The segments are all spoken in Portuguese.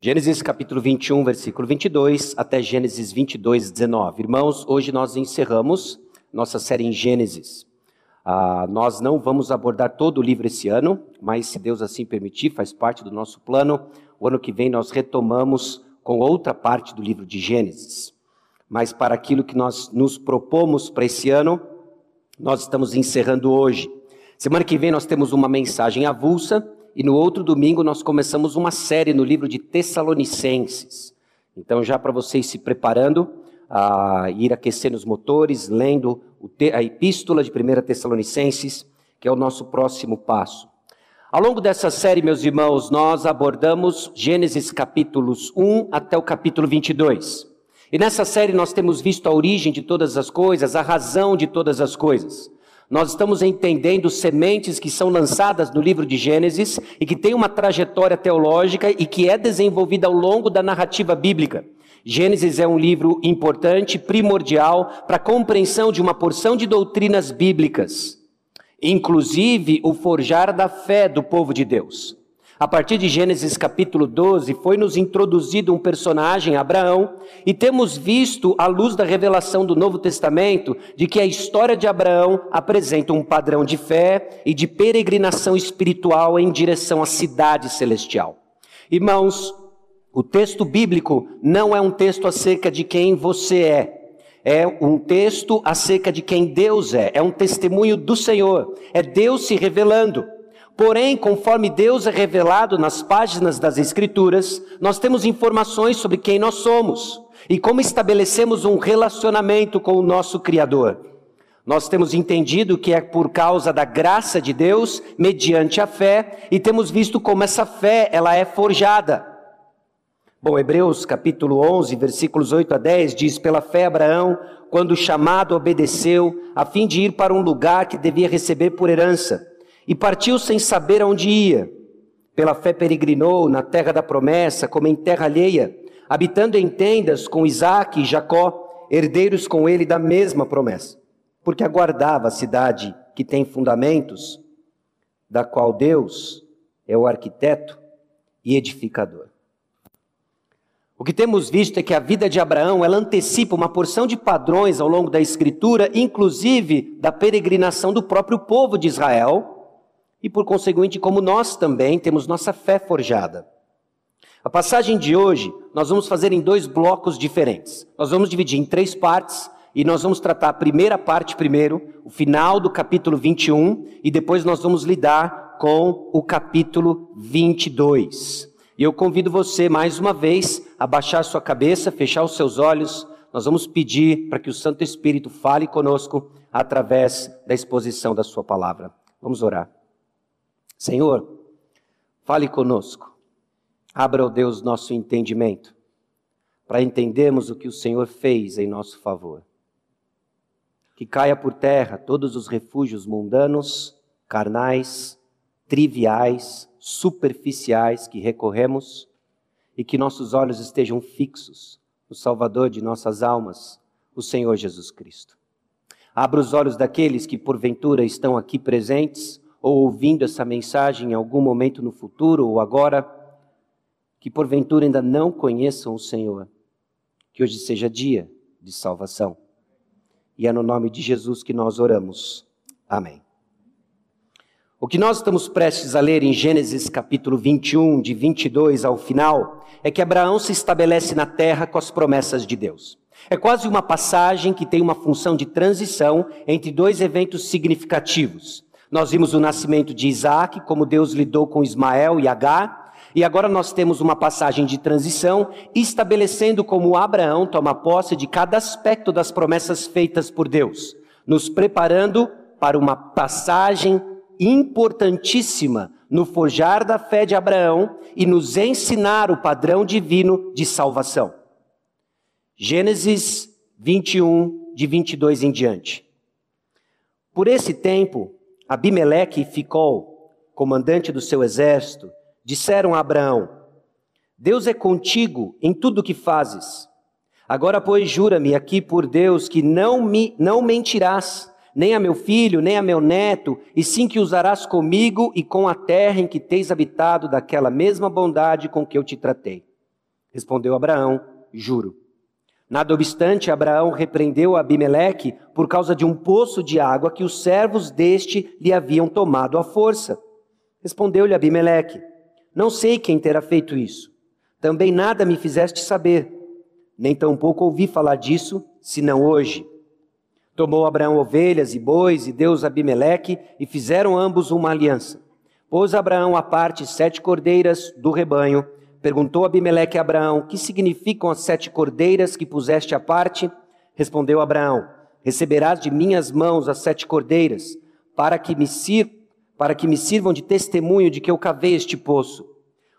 Gênesis capítulo 21, versículo 22 até Gênesis 22, 19. Irmãos, hoje nós encerramos nossa série em Gênesis. Ah, nós não vamos abordar todo o livro esse ano, mas se Deus assim permitir, faz parte do nosso plano. O ano que vem nós retomamos com outra parte do livro de Gênesis. Mas para aquilo que nós nos propomos para esse ano, nós estamos encerrando hoje. Semana que vem nós temos uma mensagem avulsa e no outro domingo nós começamos uma série no livro de Tessalonicenses. Então, já para vocês se preparando a ir aquecendo os motores, lendo a epístola de 1 Tessalonicenses, que é o nosso próximo passo. Ao longo dessa série, meus irmãos, nós abordamos Gênesis capítulos 1 até o capítulo 22. E nessa série nós temos visto a origem de todas as coisas, a razão de todas as coisas. Nós estamos entendendo sementes que são lançadas no livro de Gênesis e que tem uma trajetória teológica e que é desenvolvida ao longo da narrativa bíblica. Gênesis é um livro importante, primordial para a compreensão de uma porção de doutrinas bíblicas, inclusive o forjar da fé do povo de Deus. A partir de Gênesis capítulo 12, foi nos introduzido um personagem, Abraão, e temos visto, à luz da revelação do Novo Testamento, de que a história de Abraão apresenta um padrão de fé e de peregrinação espiritual em direção à cidade celestial. Irmãos, o texto bíblico não é um texto acerca de quem você é, é um texto acerca de quem Deus é, é um testemunho do Senhor, é Deus se revelando. Porém, conforme Deus é revelado nas páginas das Escrituras, nós temos informações sobre quem nós somos e como estabelecemos um relacionamento com o nosso Criador. Nós temos entendido que é por causa da graça de Deus, mediante a fé, e temos visto como essa fé ela é forjada. Bom, Hebreus capítulo 11, versículos 8 a 10 diz: Pela fé, Abraão, quando chamado, obedeceu, a fim de ir para um lugar que devia receber por herança e partiu sem saber aonde ia. Pela fé peregrinou na terra da promessa, como em terra alheia, habitando em tendas com Isaac e Jacó, herdeiros com ele da mesma promessa, porque aguardava a cidade que tem fundamentos, da qual Deus é o arquiteto e edificador. O que temos visto é que a vida de Abraão, ela antecipa uma porção de padrões ao longo da escritura, inclusive da peregrinação do próprio povo de Israel, e, por conseguinte, como nós também temos nossa fé forjada. A passagem de hoje nós vamos fazer em dois blocos diferentes. Nós vamos dividir em três partes e nós vamos tratar a primeira parte primeiro, o final do capítulo 21, e depois nós vamos lidar com o capítulo 22. E eu convido você mais uma vez a baixar sua cabeça, fechar os seus olhos. Nós vamos pedir para que o Santo Espírito fale conosco através da exposição da sua palavra. Vamos orar. Senhor, fale conosco. Abra, ó Deus, nosso entendimento, para entendermos o que o Senhor fez em nosso favor. Que caia por terra todos os refúgios mundanos, carnais, triviais, superficiais que recorremos e que nossos olhos estejam fixos no Salvador de nossas almas, o Senhor Jesus Cristo. Abra os olhos daqueles que porventura estão aqui presentes ou ouvindo essa mensagem em algum momento no futuro ou agora, que porventura ainda não conheçam o Senhor, que hoje seja dia de salvação. E é no nome de Jesus que nós oramos. Amém. O que nós estamos prestes a ler em Gênesis capítulo 21, de 22 ao final, é que Abraão se estabelece na terra com as promessas de Deus. É quase uma passagem que tem uma função de transição entre dois eventos significativos. Nós vimos o nascimento de Isaac, como Deus lidou com Ismael e Agar, e agora nós temos uma passagem de transição, estabelecendo como Abraão toma posse de cada aspecto das promessas feitas por Deus, nos preparando para uma passagem importantíssima no forjar da fé de Abraão e nos ensinar o padrão divino de salvação. Gênesis 21, de 22 em diante. Por esse tempo, Abimeleque e Ficol, comandante do seu exército, disseram a Abraão: Deus é contigo em tudo o que fazes. Agora, pois, jura-me aqui por Deus que não me não mentirás, nem a meu filho, nem a meu neto, e sim que usarás comigo e com a terra em que tens habitado daquela mesma bondade com que eu te tratei. Respondeu Abraão: Juro. Nada obstante, Abraão repreendeu Abimeleque por causa de um poço de água que os servos deste lhe haviam tomado à força. Respondeu-lhe Abimeleque: Não sei quem terá feito isso. Também nada me fizeste saber, nem tampouco ouvi falar disso, senão hoje. Tomou Abraão ovelhas e bois e deu Abimeleque e fizeram ambos uma aliança. Pôs Abraão à parte sete cordeiras do rebanho Perguntou Abimeleque a Abraão: Que significam as sete cordeiras que puseste à parte? Respondeu Abraão: Receberás de minhas mãos as sete cordeiras, para que me, sir para que me sirvam de testemunho de que eu cavei este poço.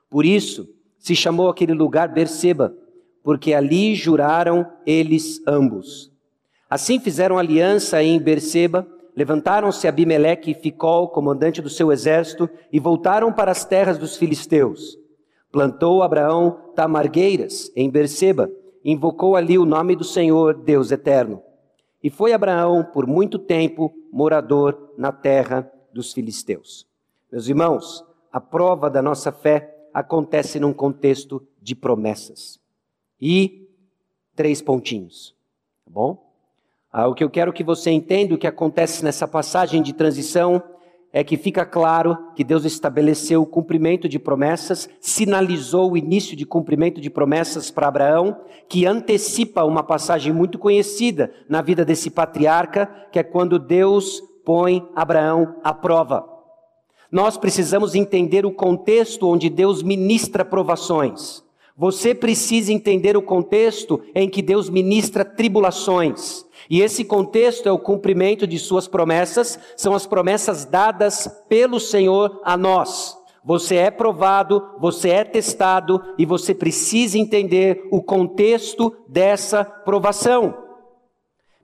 Por isso se chamou aquele lugar Berseba, porque ali juraram eles ambos. Assim fizeram aliança em Berseba, levantaram-se Abimeleque e Ficol, comandante do seu exército, e voltaram para as terras dos filisteus. Plantou Abraão tamargueiras em Berseba, invocou ali o nome do Senhor, Deus eterno. E foi Abraão por muito tempo morador na terra dos filisteus. Meus irmãos, a prova da nossa fé acontece num contexto de promessas. E três pontinhos, tá bom? Ah, o que eu quero que você entenda, o que acontece nessa passagem de transição é que fica claro que Deus estabeleceu o cumprimento de promessas, sinalizou o início de cumprimento de promessas para Abraão, que antecipa uma passagem muito conhecida na vida desse patriarca, que é quando Deus põe Abraão à prova. Nós precisamos entender o contexto onde Deus ministra provações. Você precisa entender o contexto em que Deus ministra tribulações. E esse contexto é o cumprimento de suas promessas, são as promessas dadas pelo Senhor a nós. Você é provado, você é testado e você precisa entender o contexto dessa provação.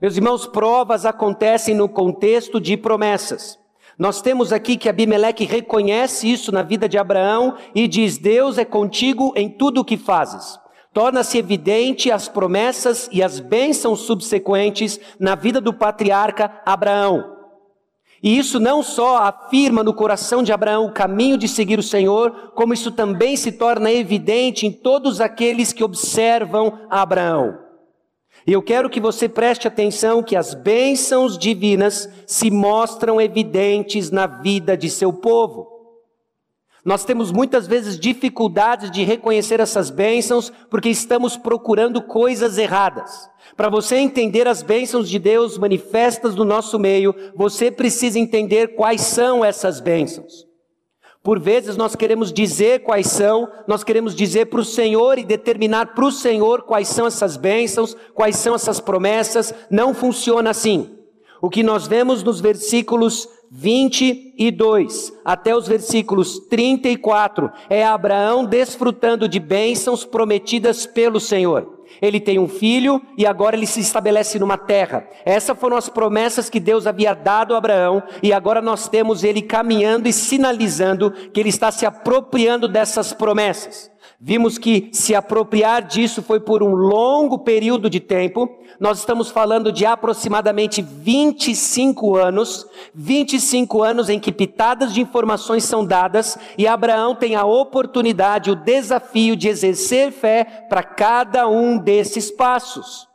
Meus irmãos, provas acontecem no contexto de promessas. Nós temos aqui que Abimeleque reconhece isso na vida de Abraão e diz: Deus é contigo em tudo o que fazes torna-se evidente as promessas e as bênçãos subsequentes na vida do patriarca Abraão. E isso não só afirma no coração de Abraão o caminho de seguir o Senhor, como isso também se torna evidente em todos aqueles que observam Abraão. E eu quero que você preste atenção que as bênçãos divinas se mostram evidentes na vida de seu povo. Nós temos muitas vezes dificuldades de reconhecer essas bênçãos porque estamos procurando coisas erradas. Para você entender as bênçãos de Deus manifestas no nosso meio, você precisa entender quais são essas bênçãos. Por vezes nós queremos dizer quais são, nós queremos dizer para o Senhor e determinar para o Senhor quais são essas bênçãos, quais são essas promessas. Não funciona assim. O que nós vemos nos versículos 22 até os versículos 34 é Abraão desfrutando de bênçãos prometidas pelo Senhor. Ele tem um filho e agora ele se estabelece numa terra. Essas foram as promessas que Deus havia dado a Abraão e agora nós temos ele caminhando e sinalizando que ele está se apropriando dessas promessas. Vimos que se apropriar disso foi por um longo período de tempo. Nós estamos falando de aproximadamente 25 anos, 25 anos em que pitadas de informações são dadas e Abraão tem a oportunidade, o desafio de exercer fé para cada um desses passos.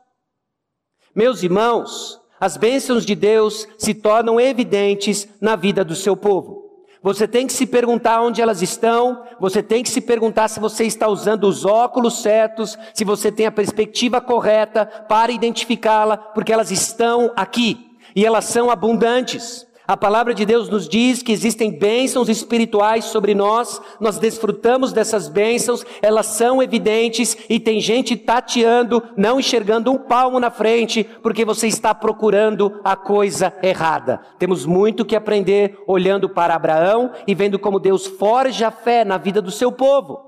Meus irmãos, as bênçãos de Deus se tornam evidentes na vida do seu povo. Você tem que se perguntar onde elas estão, você tem que se perguntar se você está usando os óculos certos, se você tem a perspectiva correta para identificá-la, porque elas estão aqui e elas são abundantes. A palavra de Deus nos diz que existem bênçãos espirituais sobre nós, nós desfrutamos dessas bênçãos, elas são evidentes e tem gente tateando, não enxergando um palmo na frente, porque você está procurando a coisa errada. Temos muito que aprender olhando para Abraão e vendo como Deus forja a fé na vida do seu povo.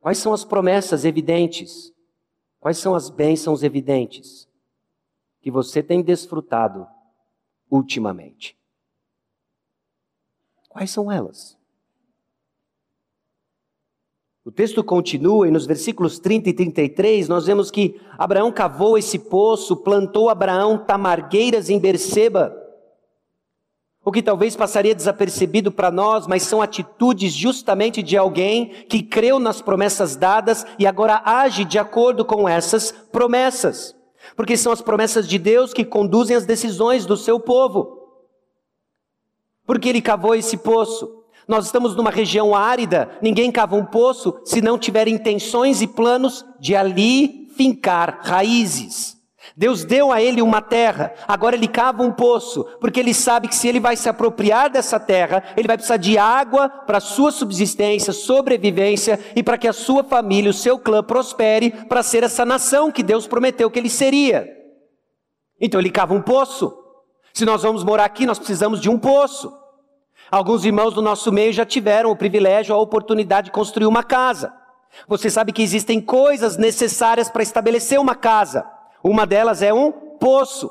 Quais são as promessas evidentes? Quais são as bênçãos evidentes que você tem desfrutado ultimamente. Quais são elas? O texto continua e nos versículos 30 e 33 nós vemos que Abraão cavou esse poço, plantou Abraão tamargueiras em Berseba. o que talvez passaria desapercebido para nós, mas são atitudes justamente de alguém que creu nas promessas dadas e agora age de acordo com essas promessas. Porque são as promessas de Deus que conduzem as decisões do seu povo. Porque ele cavou esse poço. Nós estamos numa região árida, ninguém cava um poço se não tiver intenções e planos de ali fincar raízes. Deus deu a ele uma terra, agora ele cava um poço, porque ele sabe que se ele vai se apropriar dessa terra, ele vai precisar de água para sua subsistência, sobrevivência e para que a sua família, o seu clã prospere para ser essa nação que Deus prometeu que ele seria. Então ele cava um poço. Se nós vamos morar aqui, nós precisamos de um poço. Alguns irmãos do nosso meio já tiveram o privilégio, a oportunidade de construir uma casa. Você sabe que existem coisas necessárias para estabelecer uma casa. Uma delas é um poço,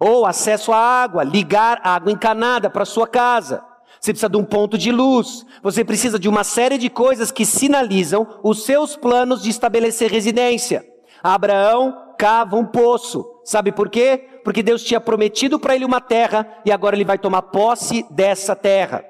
ou acesso à água, ligar água encanada para sua casa. Você precisa de um ponto de luz. Você precisa de uma série de coisas que sinalizam os seus planos de estabelecer residência. Abraão cava um poço. Sabe por quê? Porque Deus tinha prometido para ele uma terra e agora ele vai tomar posse dessa terra.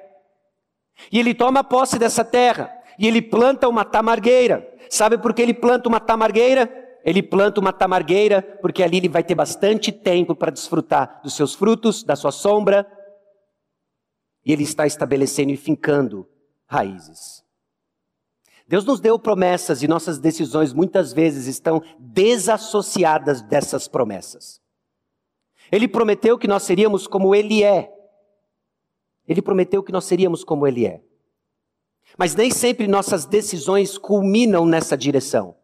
E ele toma posse dessa terra e ele planta uma tamargueira. Sabe por que ele planta uma tamargueira? Ele planta uma tamargueira, porque ali ele vai ter bastante tempo para desfrutar dos seus frutos, da sua sombra. E ele está estabelecendo e fincando raízes. Deus nos deu promessas e nossas decisões muitas vezes estão desassociadas dessas promessas. Ele prometeu que nós seríamos como Ele é. Ele prometeu que nós seríamos como Ele é. Mas nem sempre nossas decisões culminam nessa direção.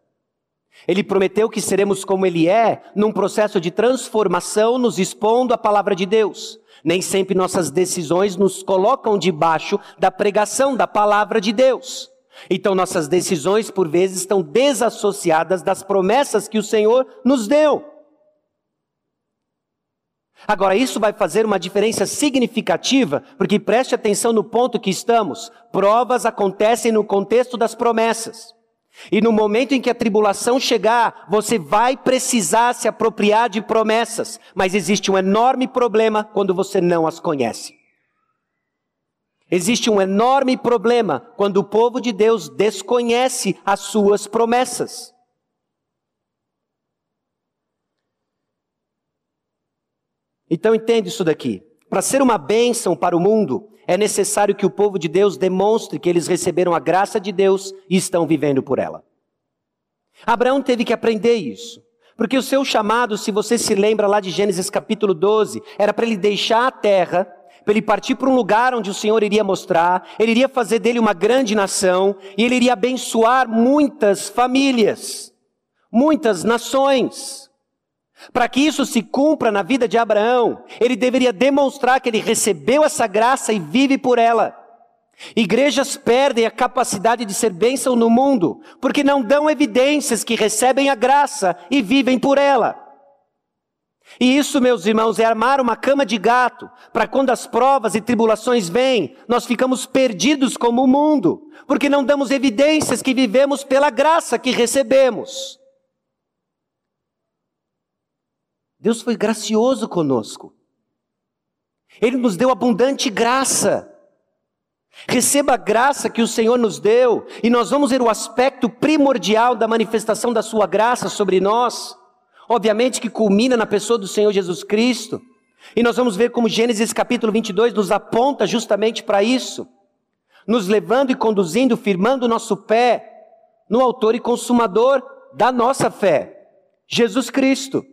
Ele prometeu que seremos como Ele é, num processo de transformação, nos expondo a palavra de Deus. Nem sempre nossas decisões nos colocam debaixo da pregação da palavra de Deus. Então, nossas decisões, por vezes, estão desassociadas das promessas que o Senhor nos deu. Agora, isso vai fazer uma diferença significativa, porque preste atenção no ponto que estamos: provas acontecem no contexto das promessas. E no momento em que a tribulação chegar, você vai precisar se apropriar de promessas, mas existe um enorme problema quando você não as conhece. Existe um enorme problema quando o povo de Deus desconhece as suas promessas. Então entende isso daqui. Para ser uma bênção para o mundo, é necessário que o povo de Deus demonstre que eles receberam a graça de Deus e estão vivendo por ela. Abraão teve que aprender isso. Porque o seu chamado, se você se lembra lá de Gênesis capítulo 12, era para ele deixar a terra, para ele partir para um lugar onde o Senhor iria mostrar, ele iria fazer dele uma grande nação, e ele iria abençoar muitas famílias, muitas nações. Para que isso se cumpra na vida de Abraão, ele deveria demonstrar que ele recebeu essa graça e vive por ela. Igrejas perdem a capacidade de ser bênção no mundo, porque não dão evidências que recebem a graça e vivem por ela. E isso, meus irmãos, é armar uma cama de gato, para quando as provas e tribulações vêm, nós ficamos perdidos como o mundo, porque não damos evidências que vivemos pela graça que recebemos. Deus foi gracioso conosco. Ele nos deu abundante graça. Receba a graça que o Senhor nos deu, e nós vamos ver o aspecto primordial da manifestação da Sua graça sobre nós. Obviamente que culmina na pessoa do Senhor Jesus Cristo. E nós vamos ver como Gênesis capítulo 22 nos aponta justamente para isso, nos levando e conduzindo, firmando o nosso pé no Autor e Consumador da nossa fé, Jesus Cristo.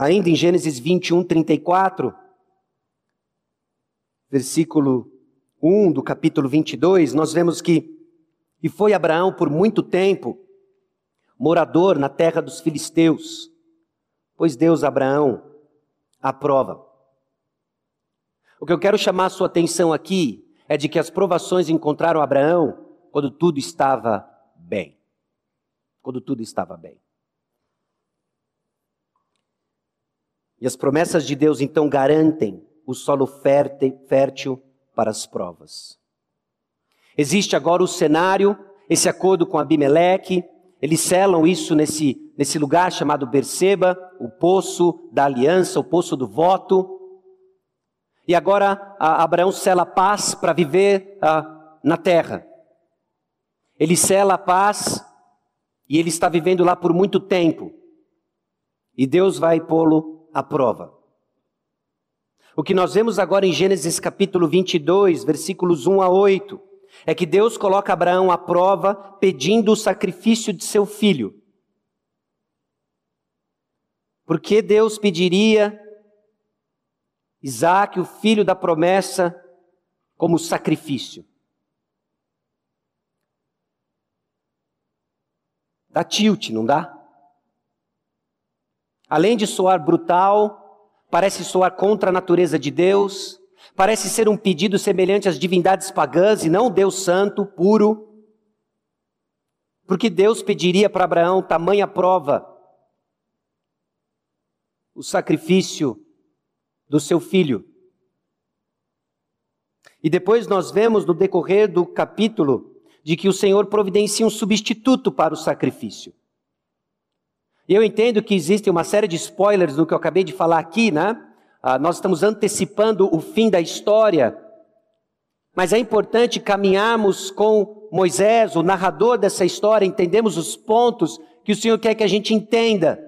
Ainda em Gênesis 21, 34, versículo 1 do capítulo 22, nós vemos que e foi Abraão por muito tempo morador na terra dos filisteus, pois Deus Abraão aprova. O que eu quero chamar a sua atenção aqui é de que as provações encontraram Abraão quando tudo estava bem. Quando tudo estava bem. E as promessas de Deus então garantem o solo fértil para as provas. Existe agora o cenário, esse acordo com Abimeleque, Eles selam isso nesse, nesse lugar chamado Berseba, o poço da aliança, o poço do voto. E agora Abraão sela paz para viver ah, na terra. Ele sela a paz e ele está vivendo lá por muito tempo. E Deus vai pô-lo à prova. O que nós vemos agora em Gênesis capítulo 22, versículos 1 a 8, é que Deus coloca Abraão à prova pedindo o sacrifício de seu filho. Por que Deus pediria Isaac, o filho da promessa, como sacrifício? Dá tilt, não dá? Além de soar brutal, parece soar contra a natureza de Deus, parece ser um pedido semelhante às divindades pagãs e não Deus santo, puro. Porque Deus pediria para Abraão tamanha prova, o sacrifício do seu filho. E depois nós vemos no decorrer do capítulo de que o Senhor providencia um substituto para o sacrifício. Eu entendo que existe uma série de spoilers no que eu acabei de falar aqui, né? Ah, nós estamos antecipando o fim da história, mas é importante caminharmos com Moisés, o narrador dessa história, entendemos os pontos que o Senhor quer que a gente entenda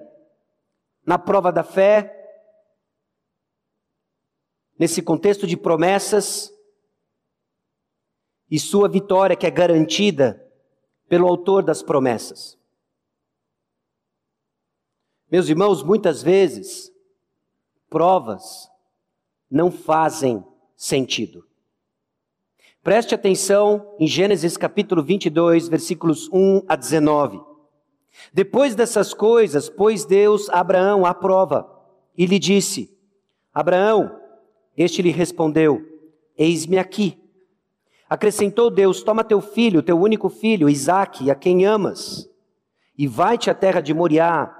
na prova da fé, nesse contexto de promessas, e sua vitória que é garantida pelo autor das promessas. Meus irmãos, muitas vezes, provas não fazem sentido. Preste atenção em Gênesis capítulo 22, versículos 1 a 19. Depois dessas coisas, pôs Deus Abraão à prova e lhe disse: Abraão, este lhe respondeu: Eis-me aqui. Acrescentou Deus: Toma teu filho, teu único filho, Isaque, a quem amas, e vai-te à terra de Moriá,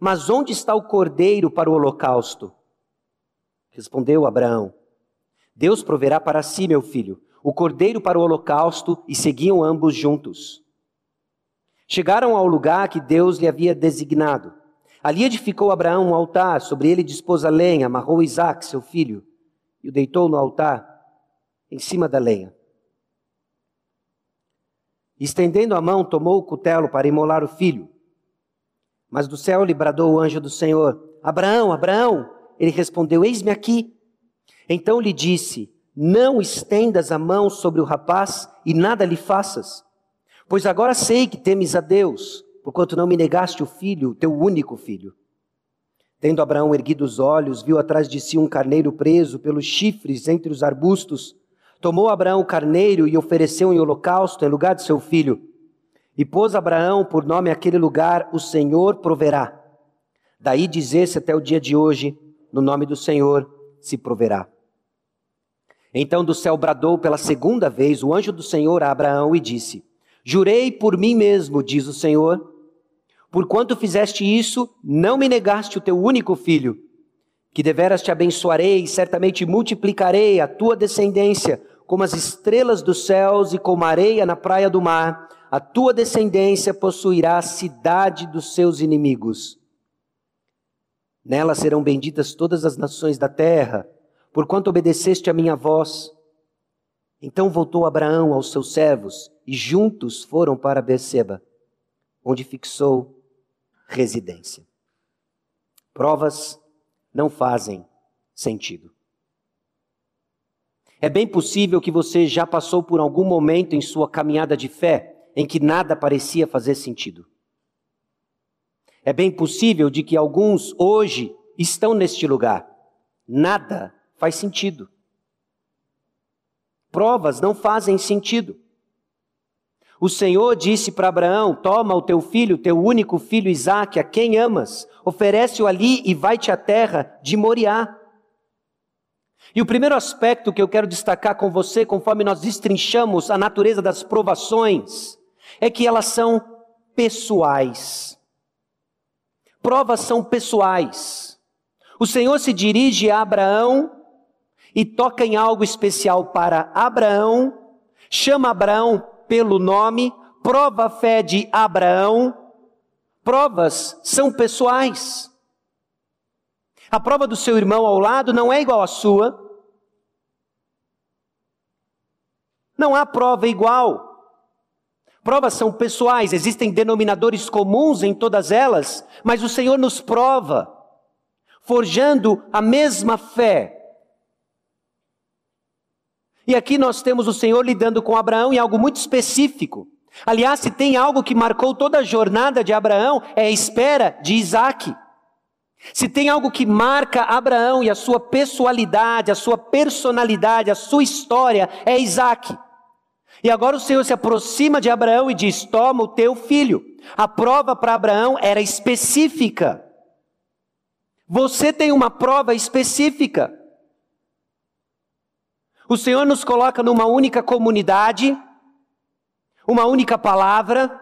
mas onde está o cordeiro para o holocausto? Respondeu Abraão, Deus proverá para si, meu filho, o cordeiro para o holocausto, e seguiam ambos juntos. Chegaram ao lugar que Deus lhe havia designado. Ali edificou Abraão um altar, sobre ele dispôs a lenha, amarrou Isaac, seu filho e o deitou no altar, em cima da lenha. Estendendo a mão, tomou o cutelo para imolar o filho. Mas do céu lhe bradou o anjo do Senhor: Abraão, Abraão! Ele respondeu: Eis-me aqui. Então lhe disse: Não estendas a mão sobre o rapaz e nada lhe faças, pois agora sei que temes a Deus, porquanto não me negaste o filho, teu único filho. Tendo Abraão erguido os olhos, viu atrás de si um carneiro preso pelos chifres entre os arbustos. Tomou Abraão o carneiro e ofereceu em holocausto em lugar de seu filho. E pôs Abraão por nome aquele lugar: O Senhor proverá. Daí dizer-se até o dia de hoje: No nome do Senhor se proverá. Então do céu bradou pela segunda vez o anjo do Senhor a Abraão e disse: Jurei por mim mesmo, diz o Senhor Porquanto fizeste isso, não me negaste o teu único filho, que deveras te abençoarei e certamente multiplicarei a tua descendência como as estrelas dos céus e como a areia na praia do mar. A tua descendência possuirá a cidade dos seus inimigos. Nela serão benditas todas as nações da terra, porquanto obedeceste a minha voz. Então voltou Abraão aos seus servos e juntos foram para Berseba, onde fixou residência. Provas não fazem sentido. É bem possível que você já passou por algum momento em sua caminhada de fé em que nada parecia fazer sentido. É bem possível de que alguns hoje estão neste lugar. Nada faz sentido. Provas não fazem sentido. O Senhor disse para Abraão: Toma o teu filho, teu único filho Isaque, a quem amas, oferece-o ali e vai-te à terra de Moriá. E o primeiro aspecto que eu quero destacar com você, conforme nós destrinchamos a natureza das provações, é que elas são pessoais. Provas são pessoais. O Senhor se dirige a Abraão e toca em algo especial para Abraão, chama Abraão pelo nome, prova a fé de Abraão. Provas são pessoais. A prova do seu irmão ao lado não é igual à sua. Não há prova igual. Provas são pessoais, existem denominadores comuns em todas elas, mas o Senhor nos prova, forjando a mesma fé. E aqui nós temos o Senhor lidando com Abraão em algo muito específico. Aliás, se tem algo que marcou toda a jornada de Abraão, é a espera de Isaac. Se tem algo que marca Abraão e a sua pessoalidade, a sua personalidade, a sua história, é Isaac. E agora o Senhor se aproxima de Abraão e diz: Toma o teu filho. A prova para Abraão era específica. Você tem uma prova específica. O Senhor nos coloca numa única comunidade, uma única palavra.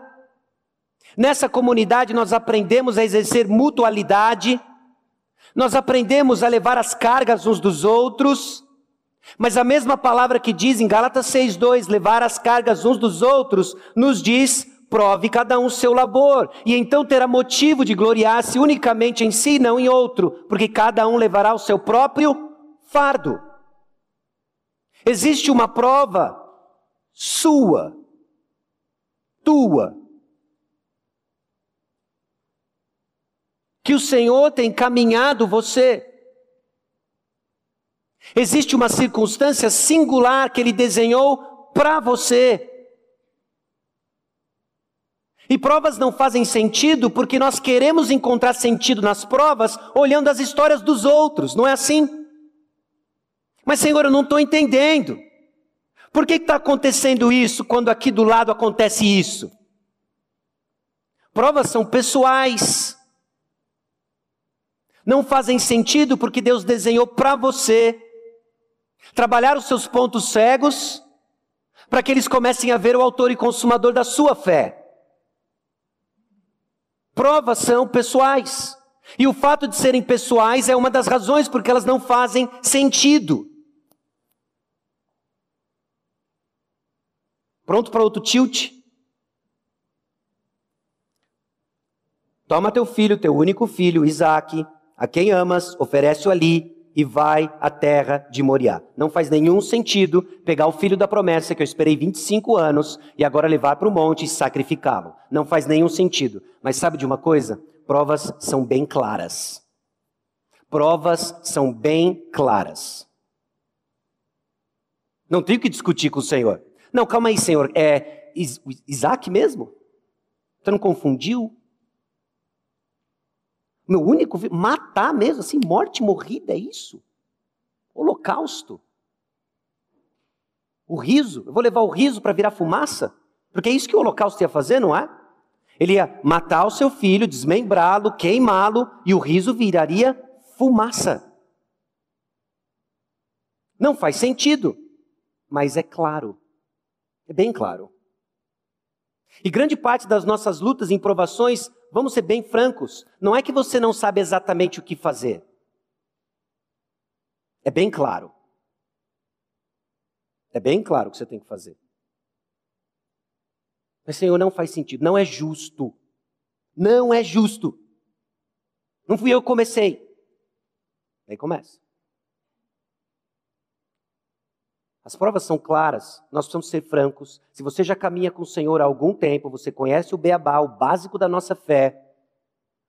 Nessa comunidade nós aprendemos a exercer mutualidade, nós aprendemos a levar as cargas uns dos outros, mas a mesma palavra que diz em Gálatas 6:2, levar as cargas uns dos outros, nos diz: prove cada um seu labor, e então terá motivo de gloriar-se unicamente em si, não em outro, porque cada um levará o seu próprio fardo. Existe uma prova sua, tua, que o Senhor tem caminhado você. Existe uma circunstância singular que Ele desenhou para você. E provas não fazem sentido porque nós queremos encontrar sentido nas provas olhando as histórias dos outros, não é assim? Mas, Senhor, eu não estou entendendo. Por que está acontecendo isso quando aqui do lado acontece isso? Provas são pessoais não fazem sentido porque Deus desenhou para você trabalhar os seus pontos cegos para que eles comecem a ver o autor e consumador da sua fé. Provas são pessoais. E o fato de serem pessoais é uma das razões porque elas não fazem sentido. Pronto para outro tilt? Toma teu filho, teu único filho, Isaac, a quem amas, oferece-o ali e vai à terra de Moriá. Não faz nenhum sentido pegar o filho da promessa que eu esperei 25 anos e agora levar para o monte e sacrificá-lo. Não faz nenhum sentido. Mas sabe de uma coisa? Provas são bem claras. Provas são bem claras. Não tenho que discutir com o Senhor. Não, calma aí, Senhor. É Isaac mesmo? Você não confundiu? Meu único matar mesmo, assim, morte morrida, é isso? Holocausto. O riso, eu vou levar o riso para virar fumaça? Porque é isso que o holocausto ia fazer, não é? Ele ia matar o seu filho, desmembrá-lo, queimá-lo, e o riso viraria fumaça. Não faz sentido, mas é claro. É bem claro. E grande parte das nossas lutas e provações vamos ser bem francos, não é que você não sabe exatamente o que fazer. É bem claro. É bem claro o que você tem que fazer. Mas, Senhor, não faz sentido, não é justo. Não é justo. Não fui eu que comecei. Aí começa. As provas são claras, nós precisamos ser francos. Se você já caminha com o Senhor há algum tempo, você conhece o beabá, o básico da nossa fé,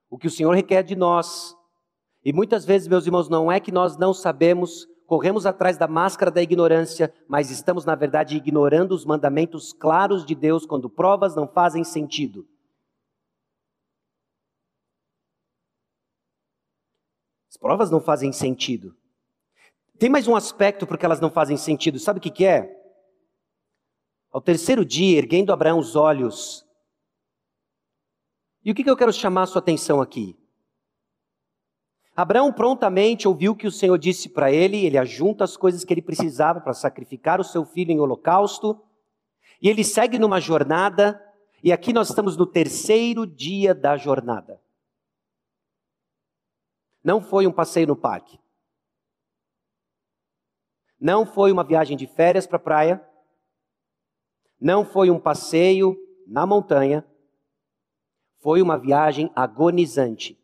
o que o Senhor requer de nós, E muitas vezes, meus irmãos, não é que nós não sabemos, corremos atrás da máscara da ignorância, mas estamos, na verdade, ignorando os mandamentos claros de Deus quando provas não fazem sentido. As provas não fazem sentido. Tem mais um aspecto porque elas não fazem sentido. Sabe o que, que é? Ao terceiro dia, erguendo Abraão os olhos. E o que, que eu quero chamar a sua atenção aqui? Abraão prontamente ouviu o que o Senhor disse para ele, ele ajunta as coisas que ele precisava para sacrificar o seu filho em holocausto, e ele segue numa jornada, e aqui nós estamos no terceiro dia da jornada. Não foi um passeio no parque. Não foi uma viagem de férias para a praia. Não foi um passeio na montanha. Foi uma viagem agonizante.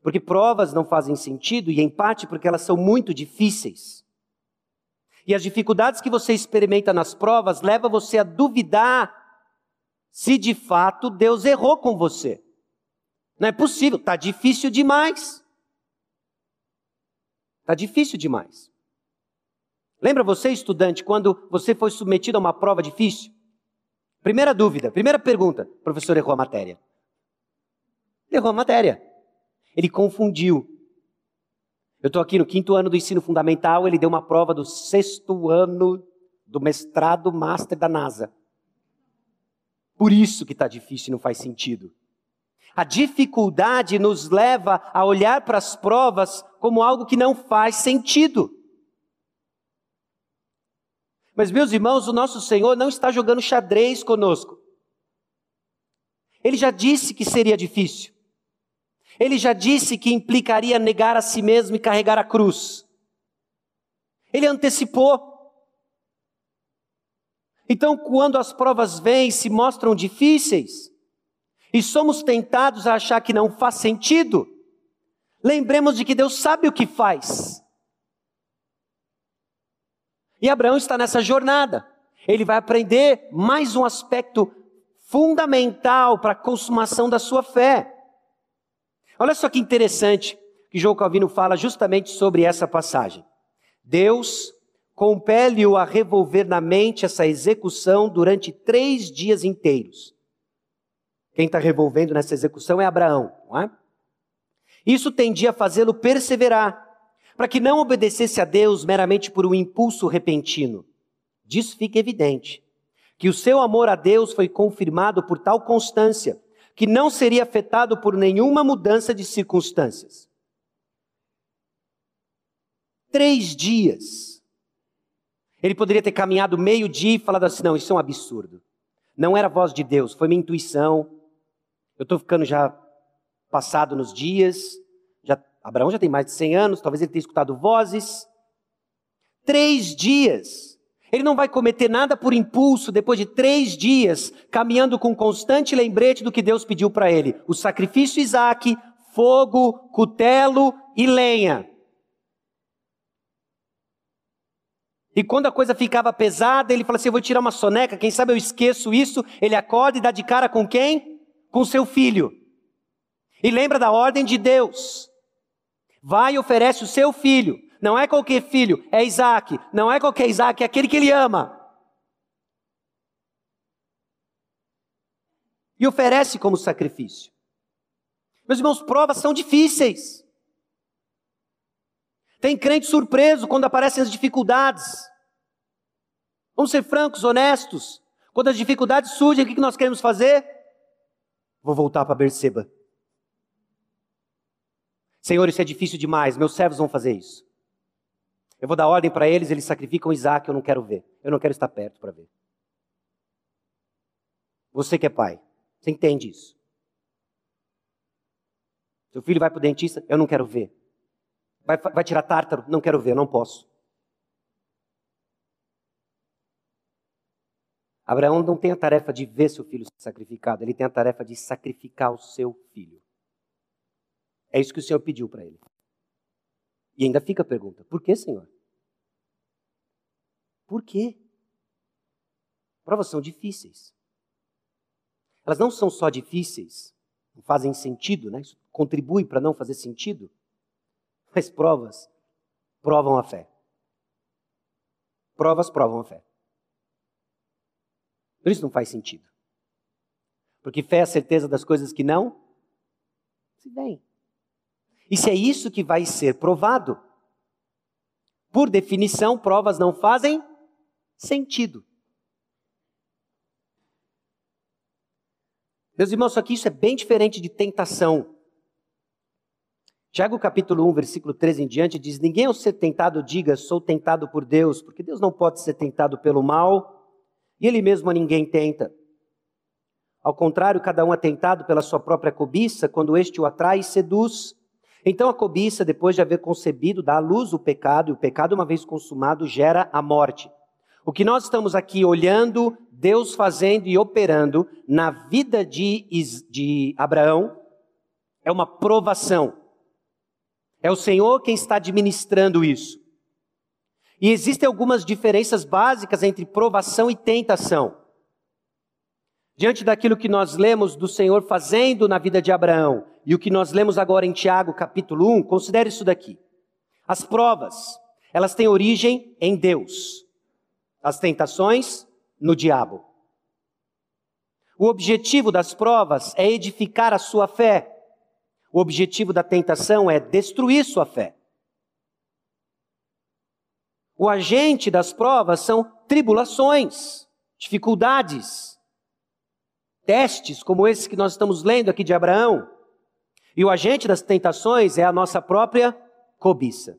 Porque provas não fazem sentido, e em parte porque elas são muito difíceis. E as dificuldades que você experimenta nas provas levam você a duvidar se de fato Deus errou com você. Não é possível, está difícil demais. Está difícil demais. Lembra você, estudante, quando você foi submetido a uma prova difícil? Primeira dúvida, primeira pergunta: o professor errou a matéria. Errou a matéria. Ele confundiu. Eu estou aqui no quinto ano do ensino fundamental, ele deu uma prova do sexto ano do mestrado master da NASA. Por isso que está difícil e não faz sentido. A dificuldade nos leva a olhar para as provas como algo que não faz sentido. Mas, meus irmãos, o nosso Senhor não está jogando xadrez conosco. Ele já disse que seria difícil. Ele já disse que implicaria negar a si mesmo e carregar a cruz. Ele antecipou. Então, quando as provas vêm e se mostram difíceis, e somos tentados a achar que não faz sentido, lembremos de que Deus sabe o que faz. E Abraão está nessa jornada. Ele vai aprender mais um aspecto fundamental para a consumação da sua fé. Olha só que interessante que João Calvino fala justamente sobre essa passagem. Deus compele-o a revolver na mente essa execução durante três dias inteiros. Quem está revolvendo nessa execução é Abraão, não é? Isso tendia a fazê-lo perseverar, para que não obedecesse a Deus meramente por um impulso repentino. Disso fica evidente que o seu amor a Deus foi confirmado por tal constância que não seria afetado por nenhuma mudança de circunstâncias. Três dias. Ele poderia ter caminhado meio dia e falado assim: não, isso é um absurdo. Não era a voz de Deus, foi minha intuição. Eu estou ficando já passado nos dias. Já, Abraão já tem mais de 100 anos, talvez ele tenha escutado vozes. Três dias. Ele não vai cometer nada por impulso depois de três dias, caminhando com constante lembrete do que Deus pediu para ele: o sacrifício Isaac, fogo, cutelo e lenha. E quando a coisa ficava pesada, ele fala assim: Eu vou tirar uma soneca, quem sabe eu esqueço isso. Ele acorda e dá de cara com quem? Com seu filho. E lembra da ordem de Deus: Vai e oferece o seu filho. Não é qualquer filho, é Isaac. Não é qualquer Isaac, é aquele que ele ama. E oferece como sacrifício. Meus irmãos, provas são difíceis. Tem crente surpreso quando aparecem as dificuldades. Vamos ser francos, honestos. Quando as dificuldades surgem, o que nós queremos fazer? Vou voltar para Berseba. Senhor, isso é difícil demais, meus servos vão fazer isso. Eu vou dar ordem para eles, eles sacrificam Isaac, eu não quero ver. Eu não quero estar perto para ver. Você que é pai, você entende isso? Seu filho vai para o dentista, eu não quero ver. Vai, vai tirar tártaro, não quero ver, não posso. Abraão não tem a tarefa de ver seu filho sacrificado, ele tem a tarefa de sacrificar o seu filho. É isso que o Senhor pediu para ele. E ainda fica a pergunta: por que, Senhor? Por quê? Provas são difíceis. Elas não são só difíceis, não fazem sentido, né? Isso contribui para não fazer sentido, mas provas provam a fé. Provas provam a fé. Por isso não faz sentido. Porque fé é a certeza das coisas que não se veem. E se é isso que vai ser provado, por definição, provas não fazem sentido. Meus irmãos, só que isso é bem diferente de tentação. Tiago capítulo 1, versículo 13 em diante diz: Ninguém ao ser tentado diga, sou tentado por Deus, porque Deus não pode ser tentado pelo mal, e Ele mesmo a ninguém tenta. Ao contrário, cada um é tentado pela sua própria cobiça, quando este o atrai e seduz. Então a cobiça, depois de haver concebido, dá à luz o pecado, e o pecado, uma vez consumado, gera a morte. O que nós estamos aqui olhando, Deus fazendo e operando na vida de, de Abraão, é uma provação. É o Senhor quem está administrando isso. E existem algumas diferenças básicas entre provação e tentação. Diante daquilo que nós lemos do Senhor fazendo na vida de Abraão e o que nós lemos agora em Tiago, capítulo 1, considere isso daqui. As provas, elas têm origem em Deus as tentações no diabo. O objetivo das provas é edificar a sua fé. O objetivo da tentação é destruir sua fé. O agente das provas são tribulações, dificuldades, testes como esse que nós estamos lendo aqui de Abraão. E o agente das tentações é a nossa própria cobiça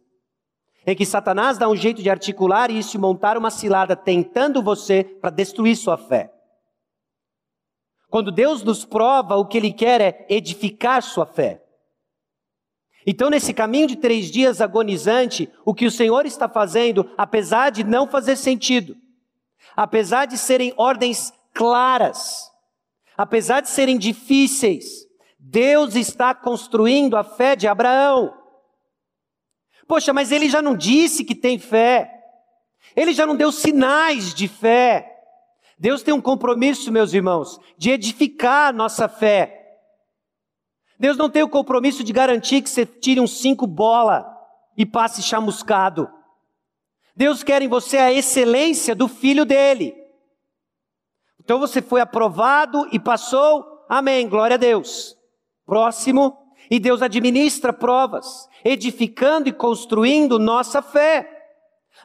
em que Satanás dá um jeito de articular isso e montar uma cilada tentando você para destruir sua fé. Quando Deus nos prova, o que Ele quer é edificar sua fé. Então, nesse caminho de três dias agonizante, o que o Senhor está fazendo, apesar de não fazer sentido, apesar de serem ordens claras, apesar de serem difíceis, Deus está construindo a fé de Abraão. Poxa, mas ele já não disse que tem fé. Ele já não deu sinais de fé. Deus tem um compromisso, meus irmãos, de edificar a nossa fé. Deus não tem o compromisso de garantir que você tire um cinco bola e passe chamuscado. Deus quer em você a excelência do filho dele. Então você foi aprovado e passou, amém, glória a Deus. Próximo, e Deus administra provas, edificando e construindo nossa fé.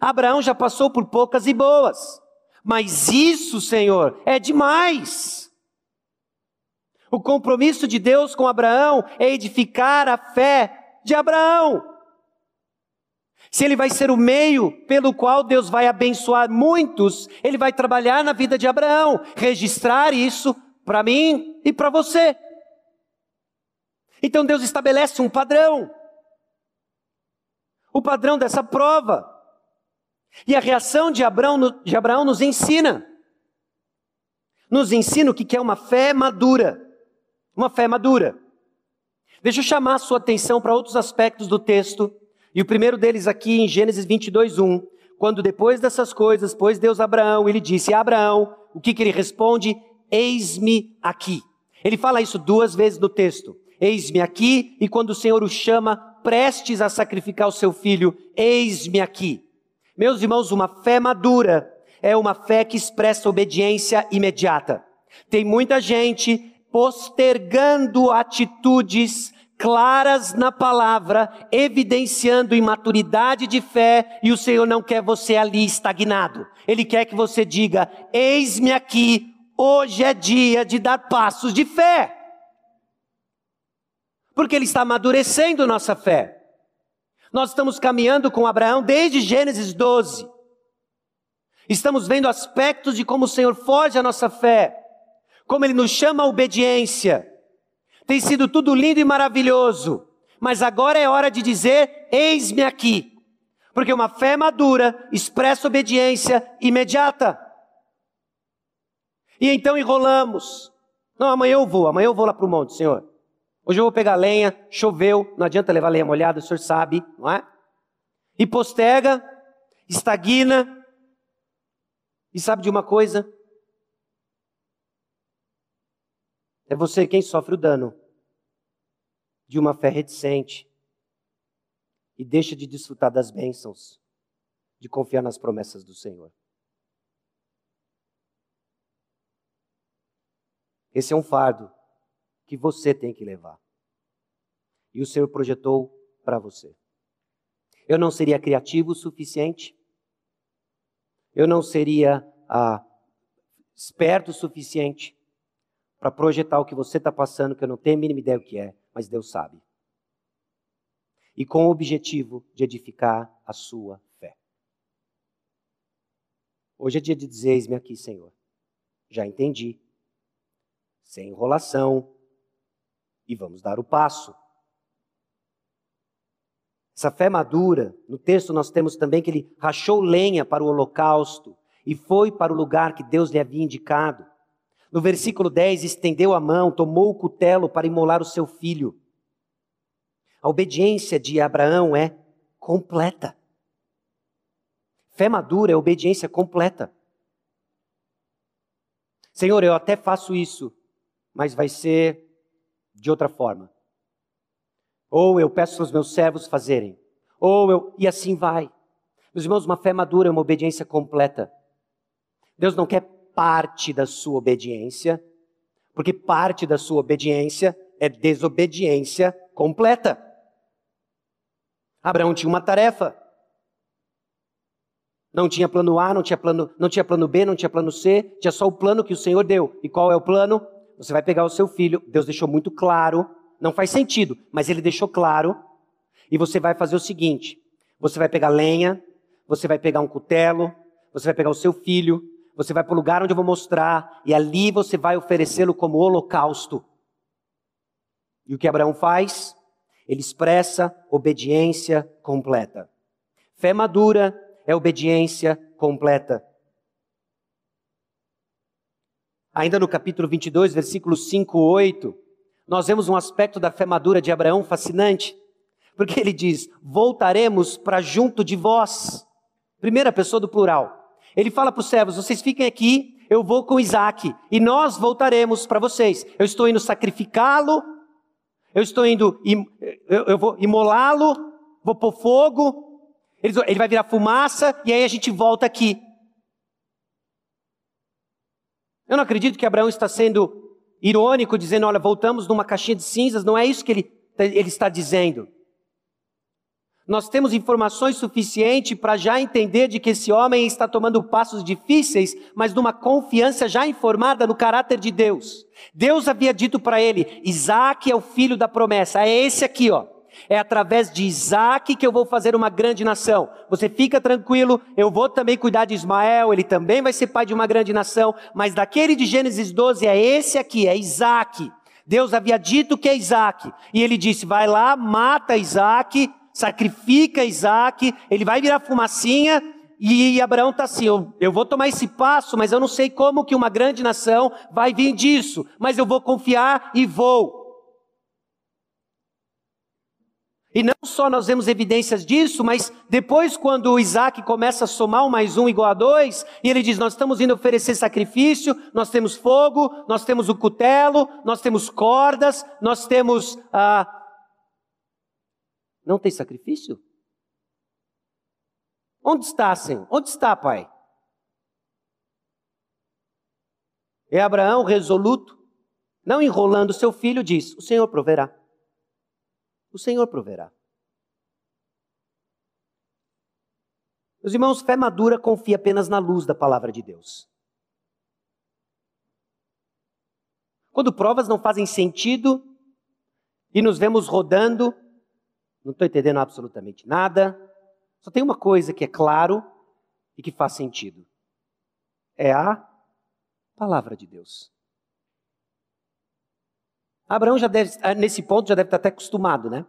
Abraão já passou por poucas e boas, mas isso, Senhor, é demais. O compromisso de Deus com Abraão é edificar a fé de Abraão. Se ele vai ser o meio pelo qual Deus vai abençoar muitos, ele vai trabalhar na vida de Abraão, registrar isso para mim e para você. Então Deus estabelece um padrão. O padrão dessa prova. E a reação de Abraão, de Abraão nos ensina. Nos ensina o que é uma fé madura. Uma fé madura. Deixa eu chamar a sua atenção para outros aspectos do texto. E o primeiro deles aqui em Gênesis 22, 1. Quando depois dessas coisas, pôs Deus a Abraão, ele disse: Abraão, o que, que ele responde? Eis-me aqui. Ele fala isso duas vezes no texto. Eis-me aqui, e quando o Senhor o chama, prestes a sacrificar o seu filho, eis-me aqui. Meus irmãos, uma fé madura é uma fé que expressa obediência imediata. Tem muita gente postergando atitudes claras na palavra, evidenciando imaturidade de fé, e o Senhor não quer você ali estagnado. Ele quer que você diga: Eis-me aqui, hoje é dia de dar passos de fé porque ele está amadurecendo nossa fé. Nós estamos caminhando com Abraão desde Gênesis 12. Estamos vendo aspectos de como o Senhor foge à nossa fé, como ele nos chama à obediência. Tem sido tudo lindo e maravilhoso, mas agora é hora de dizer: eis-me aqui. Porque uma fé madura expressa obediência imediata. E então enrolamos. Não, amanhã eu vou, amanhã eu vou lá para o monte, Senhor. Hoje eu vou pegar lenha, choveu, não adianta levar lenha molhada, o senhor sabe, não é? E posterga, estagna. E sabe de uma coisa? É você quem sofre o dano de uma fé reticente e deixa de desfrutar das bênçãos, de confiar nas promessas do Senhor. Esse é um fardo que você tem que levar. E o Senhor projetou para você. Eu não seria criativo o suficiente. Eu não seria ah, esperto o suficiente para projetar o que você está passando, que eu não tenho a mínima ideia o que é, mas Deus sabe. E com o objetivo de edificar a sua fé. Hoje é dia de dizer: Eis-me aqui, Senhor. Já entendi. Sem enrolação. E vamos dar o passo. Essa fé madura, no texto nós temos também que ele rachou lenha para o holocausto e foi para o lugar que Deus lhe havia indicado. No versículo 10, estendeu a mão, tomou o cutelo para imolar o seu filho. A obediência de Abraão é completa. Fé madura é obediência completa. Senhor, eu até faço isso, mas vai ser de outra forma. Ou eu peço aos meus servos fazerem. Ou eu. E assim vai. Meus irmãos, uma fé madura é uma obediência completa. Deus não quer parte da sua obediência, porque parte da sua obediência é desobediência completa. Abraão tinha uma tarefa. Não tinha plano A, não tinha plano, não tinha plano B, não tinha plano C, tinha só o plano que o Senhor deu. E qual é o plano? Você vai pegar o seu filho, Deus deixou muito claro não faz sentido, mas ele deixou claro. E você vai fazer o seguinte: você vai pegar lenha, você vai pegar um cutelo, você vai pegar o seu filho, você vai para o lugar onde eu vou mostrar, e ali você vai oferecê-lo como holocausto. E o que Abraão faz? Ele expressa obediência completa. Fé madura é obediência completa. Ainda no capítulo 22, versículos 5, 8, nós vemos um aspecto da fé madura de Abraão fascinante, porque ele diz: Voltaremos para junto de vós. Primeira pessoa do plural. Ele fala para os servos: Vocês fiquem aqui, eu vou com Isaac, e nós voltaremos para vocês. Eu estou indo sacrificá-lo, eu estou indo, eu vou imolá-lo, vou pôr fogo, ele vai virar fumaça, e aí a gente volta aqui. Eu não acredito que Abraão está sendo irônico, dizendo: olha, voltamos numa caixinha de cinzas, não é isso que ele, ele está dizendo. Nós temos informações suficientes para já entender de que esse homem está tomando passos difíceis, mas numa confiança já informada no caráter de Deus. Deus havia dito para ele: Isaac é o filho da promessa, é esse aqui, ó. É através de Isaac que eu vou fazer uma grande nação. Você fica tranquilo, eu vou também cuidar de Ismael, ele também vai ser pai de uma grande nação, mas daquele de Gênesis 12 é esse aqui, é Isaac. Deus havia dito que é Isaac, e ele disse: vai lá, mata Isaac, sacrifica Isaac, ele vai virar fumacinha, e Abraão está assim: eu, eu, vou tomar esse passo, mas eu não sei como que uma grande nação vai vir disso, mas eu vou confiar e vou. E não só nós vemos evidências disso, mas depois, quando Isaac começa a somar um mais um igual a dois, e ele diz: Nós estamos indo oferecer sacrifício, nós temos fogo, nós temos o cutelo, nós temos cordas, nós temos. Ah... Não tem sacrifício? Onde está, Senhor? Onde está, Pai? É Abraão resoluto, não enrolando seu filho, diz: O Senhor proverá o Senhor proverá. Meus irmãos, fé madura confia apenas na luz da palavra de Deus. Quando provas não fazem sentido e nos vemos rodando, não estou entendendo absolutamente nada, só tem uma coisa que é claro e que faz sentido: é a palavra de Deus. Abraão já deve, ah, nesse ponto, já deve estar até acostumado, né?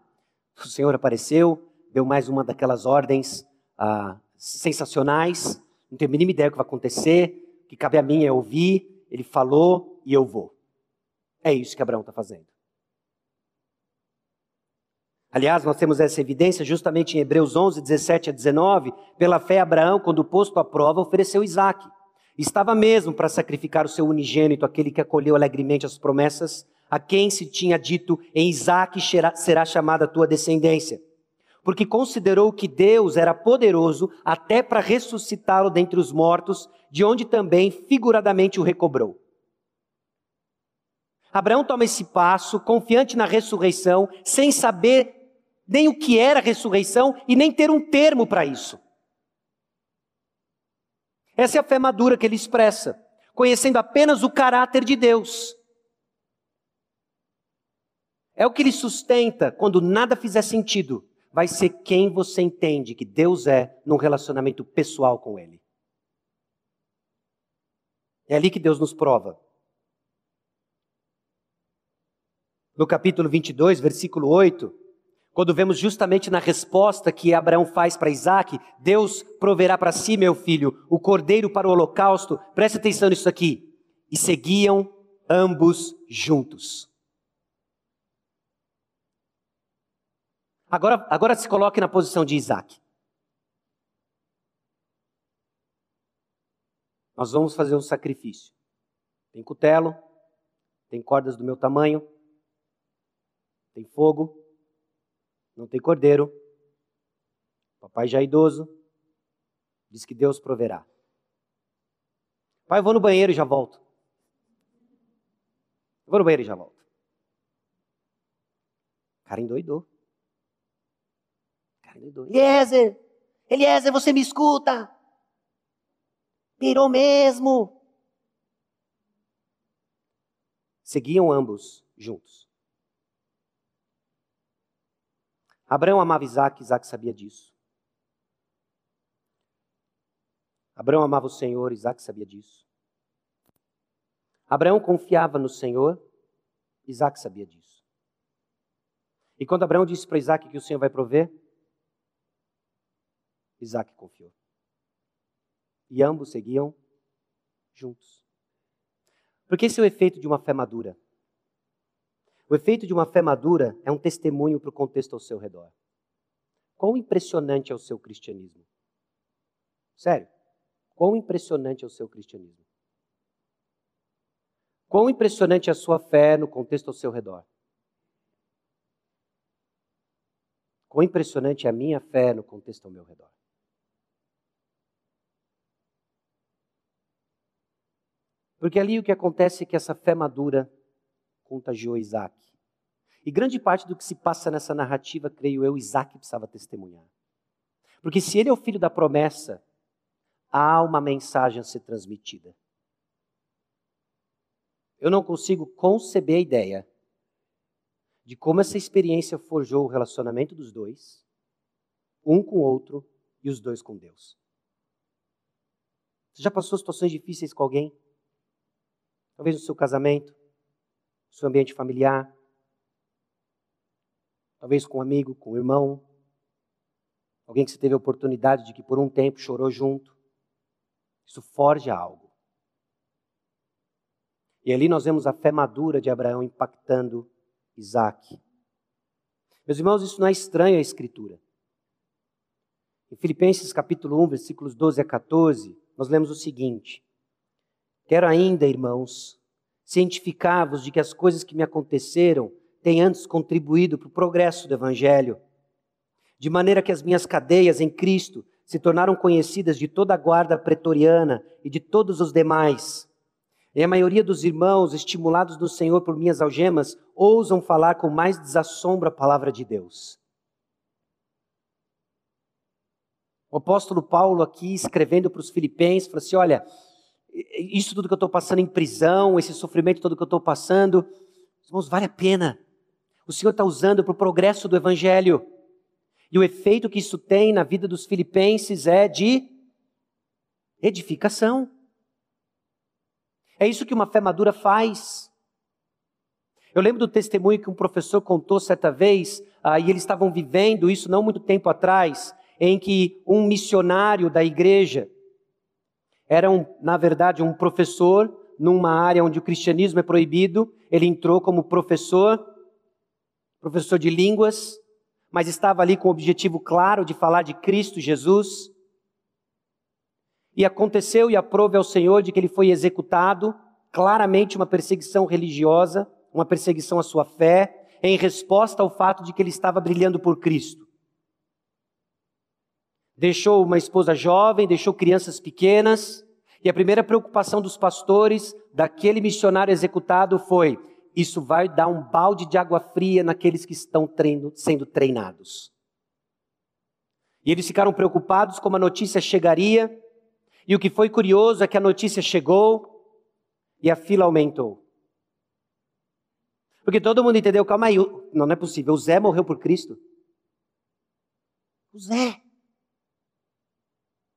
O Senhor apareceu, deu mais uma daquelas ordens ah, sensacionais, não tenho a mínima ideia do que vai acontecer, o que cabe a mim é ouvir, ele falou e eu vou. É isso que Abraão está fazendo. Aliás, nós temos essa evidência justamente em Hebreus 11, 17 a 19. Pela fé, Abraão, quando posto à prova, ofereceu Isaac. Estava mesmo para sacrificar o seu unigênito, aquele que acolheu alegremente as promessas a quem se tinha dito: em Isaque será chamada a tua descendência. Porque considerou que Deus era poderoso até para ressuscitá-lo dentre os mortos, de onde também figuradamente o recobrou. Abraão toma esse passo, confiante na ressurreição, sem saber nem o que era ressurreição e nem ter um termo para isso. Essa é a fé madura que ele expressa, conhecendo apenas o caráter de Deus. É o que lhe sustenta quando nada fizer sentido. Vai ser quem você entende que Deus é num relacionamento pessoal com Ele. É ali que Deus nos prova. No capítulo 22, versículo 8, quando vemos justamente na resposta que Abraão faz para Isaac, Deus proverá para si, meu filho, o cordeiro para o holocausto. Preste atenção nisso aqui. E seguiam ambos juntos. Agora, agora se coloque na posição de Isaac. Nós vamos fazer um sacrifício. Tem cutelo, tem cordas do meu tamanho, tem fogo, não tem cordeiro. Papai já é idoso, diz que Deus proverá. Pai, eu vou no banheiro e já volto. Eu vou no banheiro e já volto. O cara endoidou. Eliezer, Eliezer, você me escuta? Pirou mesmo. Seguiam ambos juntos. Abraão amava Isaac, Isaac sabia disso. Abraão amava o Senhor, Isaac sabia disso. Abraão confiava no Senhor, Isaac sabia disso. E quando Abraão disse para Isaac que o Senhor vai prover, Isaac confiou. E ambos seguiam juntos. Porque esse é o efeito de uma fé madura. O efeito de uma fé madura é um testemunho para o contexto ao seu redor. Quão impressionante é o seu cristianismo? Sério, quão impressionante é o seu cristianismo? Quão impressionante é a sua fé no contexto ao seu redor? Quão impressionante é a minha fé no contexto ao meu redor? Porque ali o que acontece é que essa fé madura contagiou Isaac. E grande parte do que se passa nessa narrativa, creio eu, Isaac precisava testemunhar. Porque se ele é o filho da promessa, há uma mensagem a ser transmitida. Eu não consigo conceber a ideia de como essa experiência forjou o relacionamento dos dois, um com o outro e os dois com Deus. Você já passou situações difíceis com alguém? Talvez no seu casamento, no seu ambiente familiar, talvez com um amigo, com um irmão, alguém que você teve a oportunidade de que por um tempo chorou junto. Isso forja algo. E ali nós vemos a fé madura de Abraão impactando Isaac. Meus irmãos, isso não é estranho à Escritura. Em Filipenses capítulo 1, versículos 12 a 14, nós lemos o seguinte: Quero ainda, irmãos, cientificar-vos de que as coisas que me aconteceram têm antes contribuído para o progresso do Evangelho, de maneira que as minhas cadeias em Cristo se tornaram conhecidas de toda a guarda pretoriana e de todos os demais. E a maioria dos irmãos, estimulados no Senhor por minhas algemas, ousam falar com mais desassombro a palavra de Deus. O apóstolo Paulo, aqui escrevendo para os filipenses, falou assim: olha, isso tudo que eu estou passando em prisão, esse sofrimento todo que eu estou passando, irmãos, vale a pena. O Senhor está usando para o progresso do Evangelho. E o efeito que isso tem na vida dos filipenses é de edificação. É isso que uma fé madura faz. Eu lembro do testemunho que um professor contou certa vez, ah, e eles estavam vivendo isso não muito tempo atrás, em que um missionário da igreja era, um, na verdade, um professor numa área onde o cristianismo é proibido. Ele entrou como professor, professor de línguas, mas estava ali com o objetivo claro de falar de Cristo Jesus. E aconteceu e aprove ao Senhor de que ele foi executado, claramente uma perseguição religiosa, uma perseguição à sua fé, em resposta ao fato de que ele estava brilhando por Cristo. Deixou uma esposa jovem, deixou crianças pequenas, e a primeira preocupação dos pastores, daquele missionário executado, foi: isso vai dar um balde de água fria naqueles que estão treino, sendo treinados. E eles ficaram preocupados como a notícia chegaria, e o que foi curioso é que a notícia chegou e a fila aumentou. Porque todo mundo entendeu, calma aí, não, não é possível, o Zé morreu por Cristo. O Zé.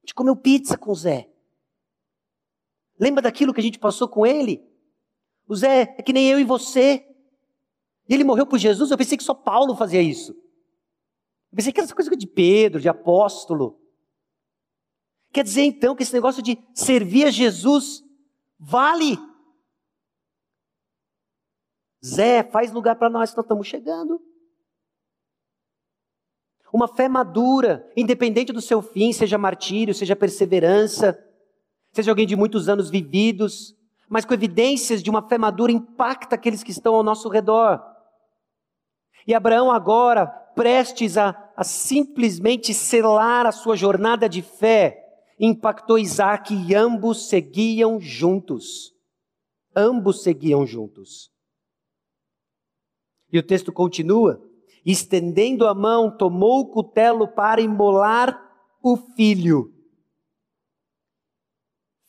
Gente comeu pizza com o Zé. Lembra daquilo que a gente passou com ele? O Zé é que nem eu e você. E ele morreu por Jesus, eu pensei que só Paulo fazia isso. Eu pensei que era essa coisa de Pedro, de apóstolo. Quer dizer então que esse negócio de servir a Jesus vale. Zé, faz lugar para nós, nós estamos chegando. Uma fé madura, independente do seu fim, seja martírio, seja perseverança, seja alguém de muitos anos vividos, mas com evidências de uma fé madura, impacta aqueles que estão ao nosso redor. E Abraão, agora, prestes a, a simplesmente selar a sua jornada de fé, impactou Isaac e ambos seguiam juntos. Ambos seguiam juntos. E o texto continua: estendendo a mão, tomou o cutelo para imolar o filho.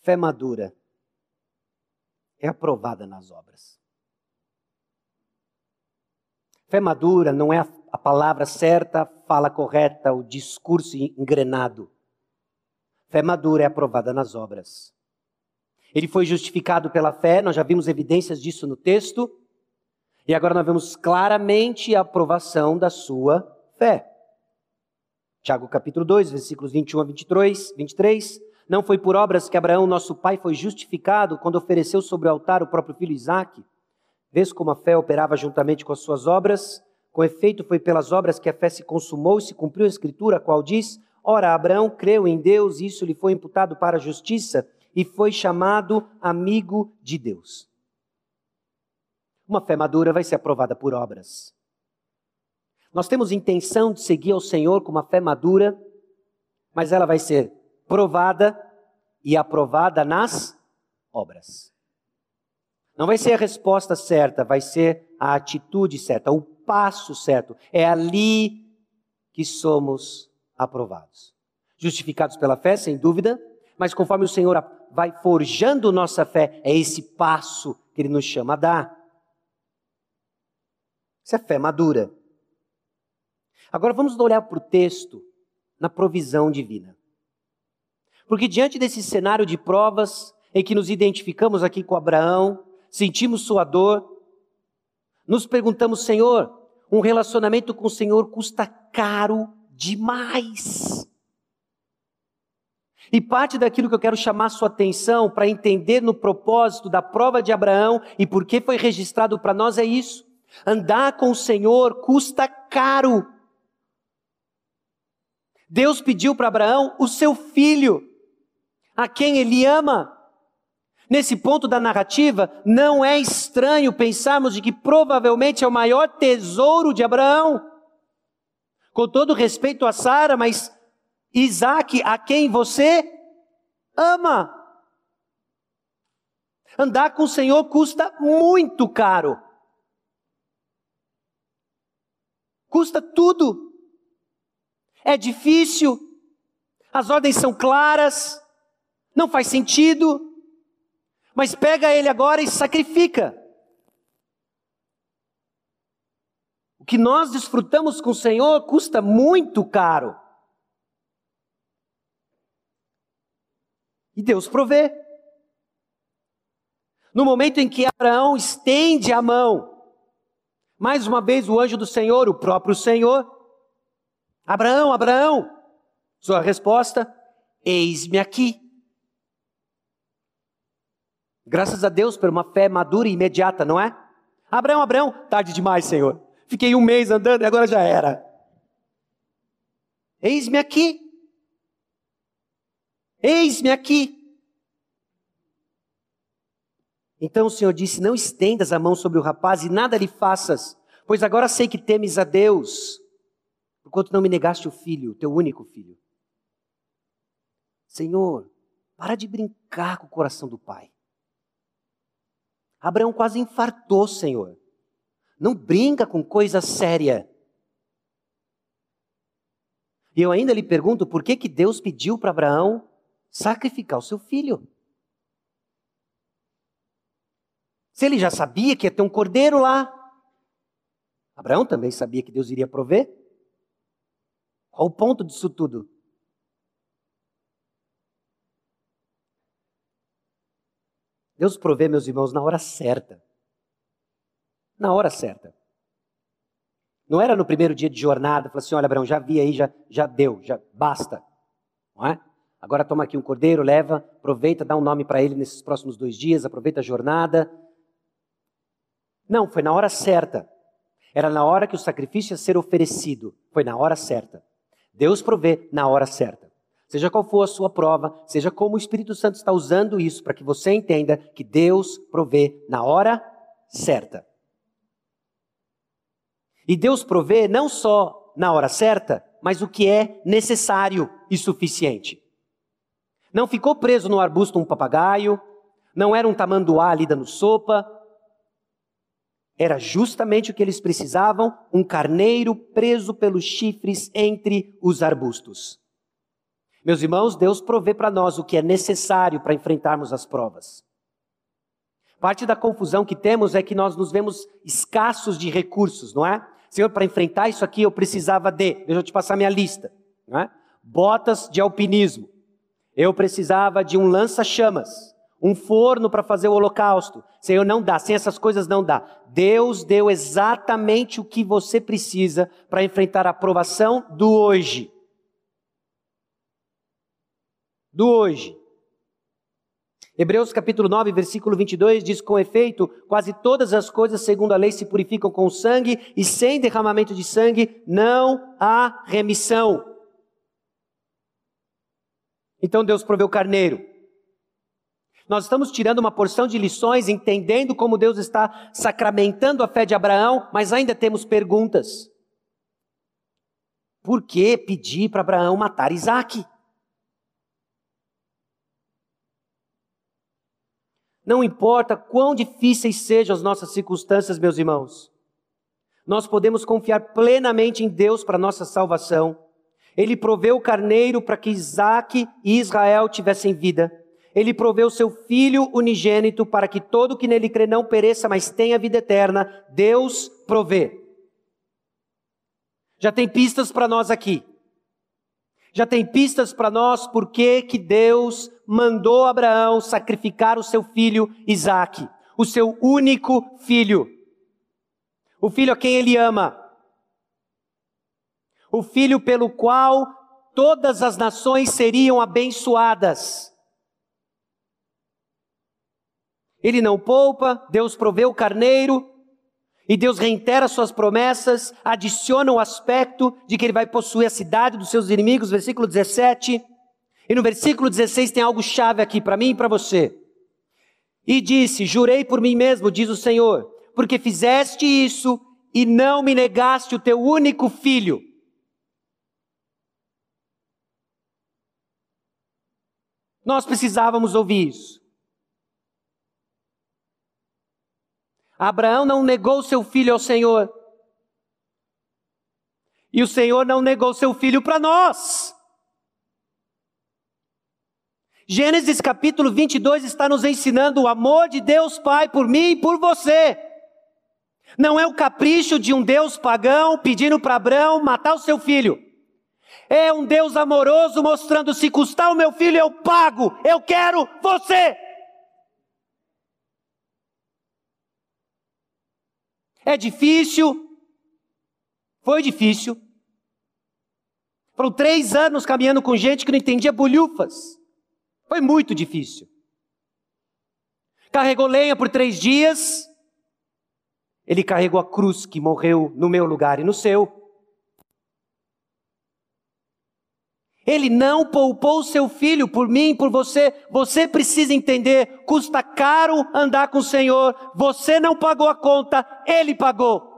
Fé madura é aprovada nas obras. Fé madura não é a palavra certa, fala correta, o discurso engrenado. Fé madura é aprovada nas obras. Ele foi justificado pela fé, nós já vimos evidências disso no texto. E agora nós vemos claramente a aprovação da sua fé. Tiago capítulo 2, versículos 21 a 23, 23. Não foi por obras que Abraão, nosso pai, foi justificado quando ofereceu sobre o altar o próprio filho Isaque? Vês como a fé operava juntamente com as suas obras? Com efeito, foi pelas obras que a fé se consumou e se cumpriu a escritura, a qual diz: Ora, Abraão creu em Deus, e isso lhe foi imputado para a justiça, e foi chamado amigo de Deus. Uma fé madura vai ser aprovada por obras. Nós temos intenção de seguir ao Senhor com uma fé madura, mas ela vai ser provada e aprovada nas obras. Não vai ser a resposta certa, vai ser a atitude certa, o passo certo. É ali que somos aprovados. Justificados pela fé, sem dúvida, mas conforme o Senhor vai forjando nossa fé, é esse passo que Ele nos chama a dar. Isso é fé madura. Agora vamos olhar para o texto na provisão divina. Porque diante desse cenário de provas, em que nos identificamos aqui com Abraão, sentimos sua dor, nos perguntamos, Senhor, um relacionamento com o Senhor custa caro demais. E parte daquilo que eu quero chamar sua atenção para entender no propósito da prova de Abraão e por que foi registrado para nós é isso. Andar com o Senhor custa caro. Deus pediu para Abraão o seu filho, a quem ele ama. Nesse ponto da narrativa, não é estranho pensarmos de que provavelmente é o maior tesouro de Abraão. Com todo respeito a Sara, mas Isaac, a quem você ama. Andar com o Senhor custa muito caro. Custa tudo. É difícil. As ordens são claras. Não faz sentido. Mas pega ele agora e sacrifica. O que nós desfrutamos com o Senhor custa muito caro. E Deus provê. No momento em que Abraão estende a mão mais uma vez o anjo do Senhor, o próprio Senhor. Abraão, Abraão. Sua resposta: Eis-me aqui. Graças a Deus por uma fé madura e imediata, não é? Abraão, Abraão, tarde demais, Senhor. Fiquei um mês andando e agora já era. Eis-me aqui. Eis-me aqui. Então o Senhor disse: Não estendas a mão sobre o rapaz e nada lhe faças, pois agora sei que temes a Deus, porquanto não me negaste o filho, teu único filho. Senhor, para de brincar com o coração do pai. Abraão quase infartou, Senhor. Não brinca com coisa séria. E eu ainda lhe pergunto por que, que Deus pediu para Abraão sacrificar o seu filho. Se ele já sabia que ia ter um cordeiro lá, Abraão também sabia que Deus iria prover. Qual o ponto disso tudo? Deus provê, meus irmãos, na hora certa. Na hora certa. Não era no primeiro dia de jornada, falou assim: olha, Abraão, já vi aí, já, já deu, já basta. Não é? Agora toma aqui um cordeiro, leva, aproveita, dá um nome para ele nesses próximos dois dias, aproveita a jornada. Não, foi na hora certa. Era na hora que o sacrifício ia ser oferecido. Foi na hora certa. Deus provê na hora certa. Seja qual for a sua prova, seja como o Espírito Santo está usando isso para que você entenda que Deus provê na hora certa. E Deus provê não só na hora certa, mas o que é necessário e suficiente. Não ficou preso no arbusto um papagaio, não era um tamanduá ali dando sopa. Era justamente o que eles precisavam: um carneiro preso pelos chifres entre os arbustos. Meus irmãos, Deus provê para nós o que é necessário para enfrentarmos as provas. Parte da confusão que temos é que nós nos vemos escassos de recursos, não é? Senhor, para enfrentar isso aqui eu precisava de, deixa eu te passar minha lista, não é? Botas de alpinismo. Eu precisava de um lança-chamas, um forno para fazer o holocausto. Senhor, não dá, sem essas coisas não dá. Deus deu exatamente o que você precisa para enfrentar a provação do hoje do hoje. Hebreus capítulo 9, versículo 22 diz: Com efeito, quase todas as coisas, segundo a lei, se purificam com sangue, e sem derramamento de sangue não há remissão. Então Deus proveu carneiro. Nós estamos tirando uma porção de lições, entendendo como Deus está sacramentando a fé de Abraão, mas ainda temos perguntas. Por que pedir para Abraão matar Isaac? Não importa quão difíceis sejam as nossas circunstâncias, meus irmãos, nós podemos confiar plenamente em Deus para nossa salvação. Ele proveu o carneiro para que Isaac e Israel tivessem vida. Ele proveu seu filho unigênito para que todo que nele crê não pereça, mas tenha vida eterna. Deus provê. Já tem pistas para nós aqui já tem pistas para nós por que Deus mandou Abraão sacrificar o seu filho Isaque, o seu único filho, o filho a quem ele ama, o filho pelo qual todas as nações seriam abençoadas. Ele não poupa, Deus proveu o carneiro, e Deus reitera suas promessas, adiciona o aspecto de que ele vai possuir a cidade dos seus inimigos, versículo 17. E no versículo 16 tem algo chave aqui para mim e para você. E disse: Jurei por mim mesmo, diz o Senhor, porque fizeste isso e não me negaste o teu único filho. Nós precisávamos ouvir isso. Abraão não negou seu filho ao Senhor. E o Senhor não negou seu filho para nós. Gênesis capítulo 22 está nos ensinando o amor de Deus Pai por mim e por você. Não é o capricho de um Deus pagão pedindo para Abraão matar o seu filho. É um Deus amoroso mostrando: se custar o meu filho, eu pago, eu quero você. É difícil. Foi difícil. Foram três anos caminhando com gente que não entendia bolhufas. Foi muito difícil. Carregou lenha por três dias. Ele carregou a cruz que morreu no meu lugar e no seu. Ele não poupou seu filho por mim, por você. Você precisa entender: custa caro andar com o Senhor. Você não pagou a conta, ele pagou.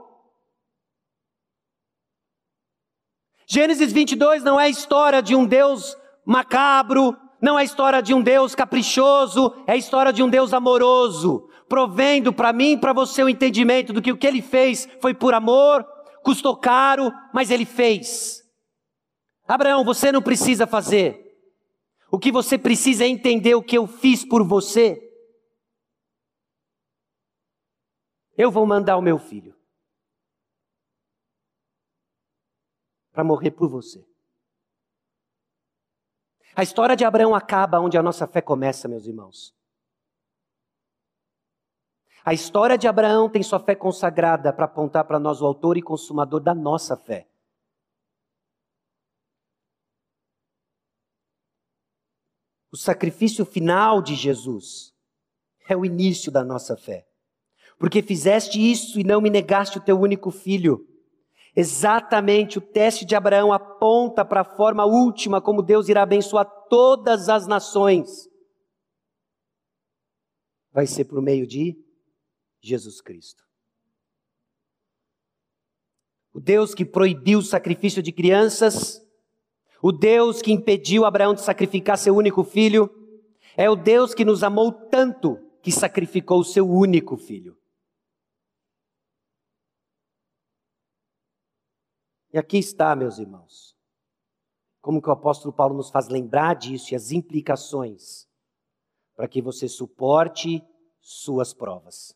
Gênesis 22 não é a história de um Deus macabro, não é a história de um Deus caprichoso, é a história de um Deus amoroso, provendo para mim e para você o entendimento do que o que ele fez foi por amor, custou caro, mas ele fez. Abraão, você não precisa fazer. O que você precisa é entender o que eu fiz por você. Eu vou mandar o meu filho para morrer por você. A história de Abraão acaba onde a nossa fé começa, meus irmãos. A história de Abraão tem sua fé consagrada para apontar para nós o autor e consumador da nossa fé. O sacrifício final de Jesus é o início da nossa fé. Porque fizeste isso e não me negaste o teu único filho. Exatamente o teste de Abraão aponta para a forma última como Deus irá abençoar todas as nações. Vai ser por meio de Jesus Cristo. O Deus que proibiu o sacrifício de crianças, o Deus que impediu Abraão de sacrificar seu único filho, é o Deus que nos amou tanto que sacrificou o seu único filho. E aqui está, meus irmãos, como que o apóstolo Paulo nos faz lembrar disso e as implicações para que você suporte suas provas.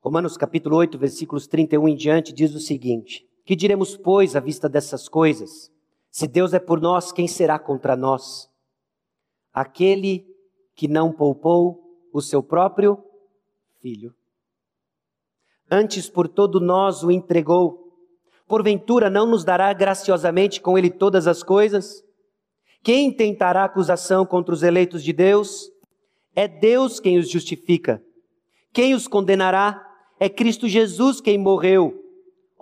Romanos capítulo 8, versículos 31 em diante diz o seguinte: Que diremos, pois, à vista dessas coisas? Se Deus é por nós, quem será contra nós? Aquele que não poupou o seu próprio filho antes por todo nós o entregou. Porventura não nos dará graciosamente com ele todas as coisas? Quem tentará acusação contra os eleitos de Deus? É Deus quem os justifica. Quem os condenará? É Cristo Jesus quem morreu.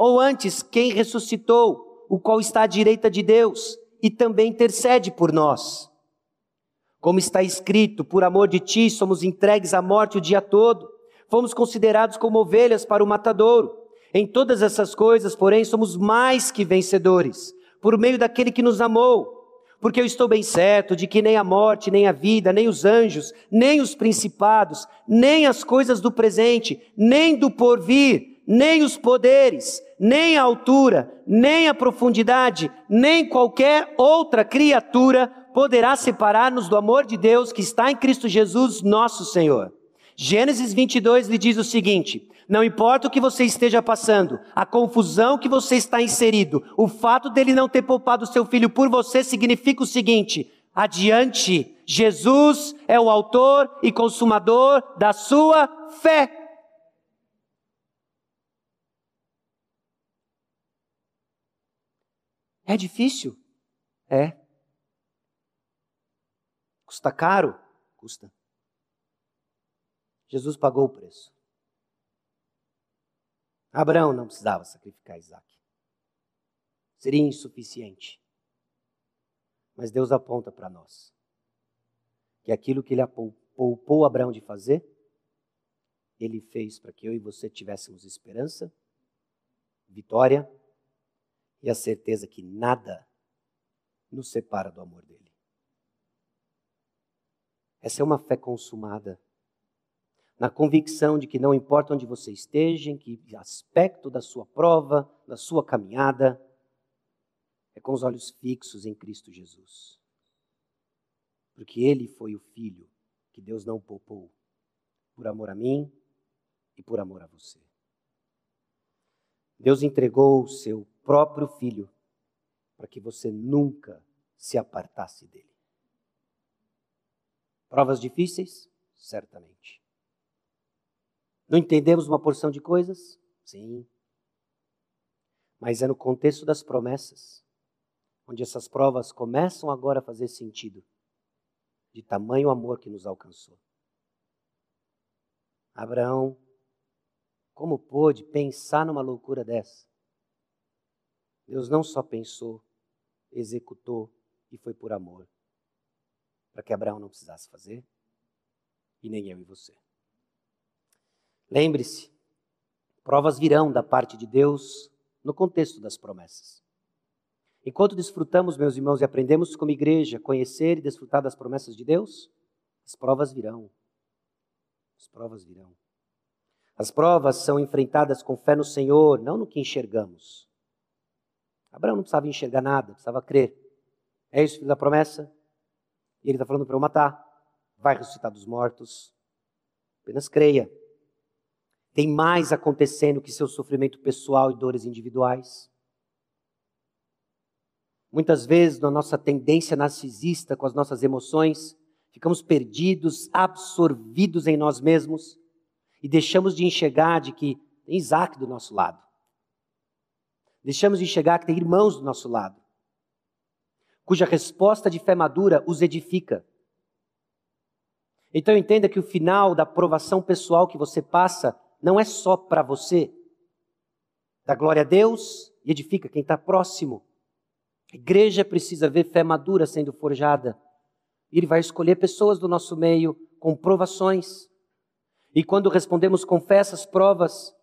Ou antes, quem ressuscitou, o qual está à direita de Deus e também intercede por nós. Como está escrito, por amor de ti somos entregues à morte o dia todo fomos considerados como ovelhas para o matadouro. Em todas essas coisas, porém, somos mais que vencedores, por meio daquele que nos amou. Porque eu estou bem certo de que nem a morte, nem a vida, nem os anjos, nem os principados, nem as coisas do presente, nem do porvir, nem os poderes, nem a altura, nem a profundidade, nem qualquer outra criatura poderá separar-nos do amor de Deus que está em Cristo Jesus, nosso Senhor. Gênesis 22 lhe diz o seguinte: não importa o que você esteja passando, a confusão que você está inserido, o fato dele não ter poupado seu filho por você significa o seguinte: adiante, Jesus é o autor e consumador da sua fé. É difícil? É. Custa caro? Custa. Jesus pagou o preço. Abraão não precisava sacrificar Isaac. Seria insuficiente. Mas Deus aponta para nós que aquilo que ele poupou Abraão de fazer, ele fez para que eu e você tivéssemos esperança, vitória e a certeza que nada nos separa do amor dele. Essa é uma fé consumada na convicção de que não importa onde você esteja, em que aspecto da sua prova, da sua caminhada, é com os olhos fixos em Cristo Jesus. Porque Ele foi o Filho que Deus não poupou, por amor a mim e por amor a você. Deus entregou o seu próprio Filho para que você nunca se apartasse dele. Provas difíceis? Certamente. Não entendemos uma porção de coisas? Sim. Mas é no contexto das promessas, onde essas provas começam agora a fazer sentido, de tamanho amor que nos alcançou. Abraão, como pôde pensar numa loucura dessa? Deus não só pensou, executou e foi por amor, para que Abraão não precisasse fazer, e nem eu e você. Lembre-se, provas virão da parte de Deus no contexto das promessas. Enquanto desfrutamos, meus irmãos, e aprendemos como igreja conhecer e desfrutar das promessas de Deus, as provas virão. As provas virão. As provas são enfrentadas com fé no Senhor, não no que enxergamos. Abraão não precisava enxergar nada, precisava crer. É isso, filho da promessa? E ele está falando para eu matar. Vai ressuscitar dos mortos. Apenas creia. Tem mais acontecendo que seu sofrimento pessoal e dores individuais. Muitas vezes, na nossa tendência narcisista com as nossas emoções, ficamos perdidos, absorvidos em nós mesmos e deixamos de enxergar de que tem Isaac do nosso lado. Deixamos de enxergar que tem irmãos do nosso lado, cuja resposta de fé madura os edifica. Então entenda que o final da provação pessoal que você passa não é só para você. Dá glória a Deus e edifica quem está próximo. A igreja precisa ver fé madura sendo forjada. Ele vai escolher pessoas do nosso meio com provações. E quando respondemos com fé essas provas,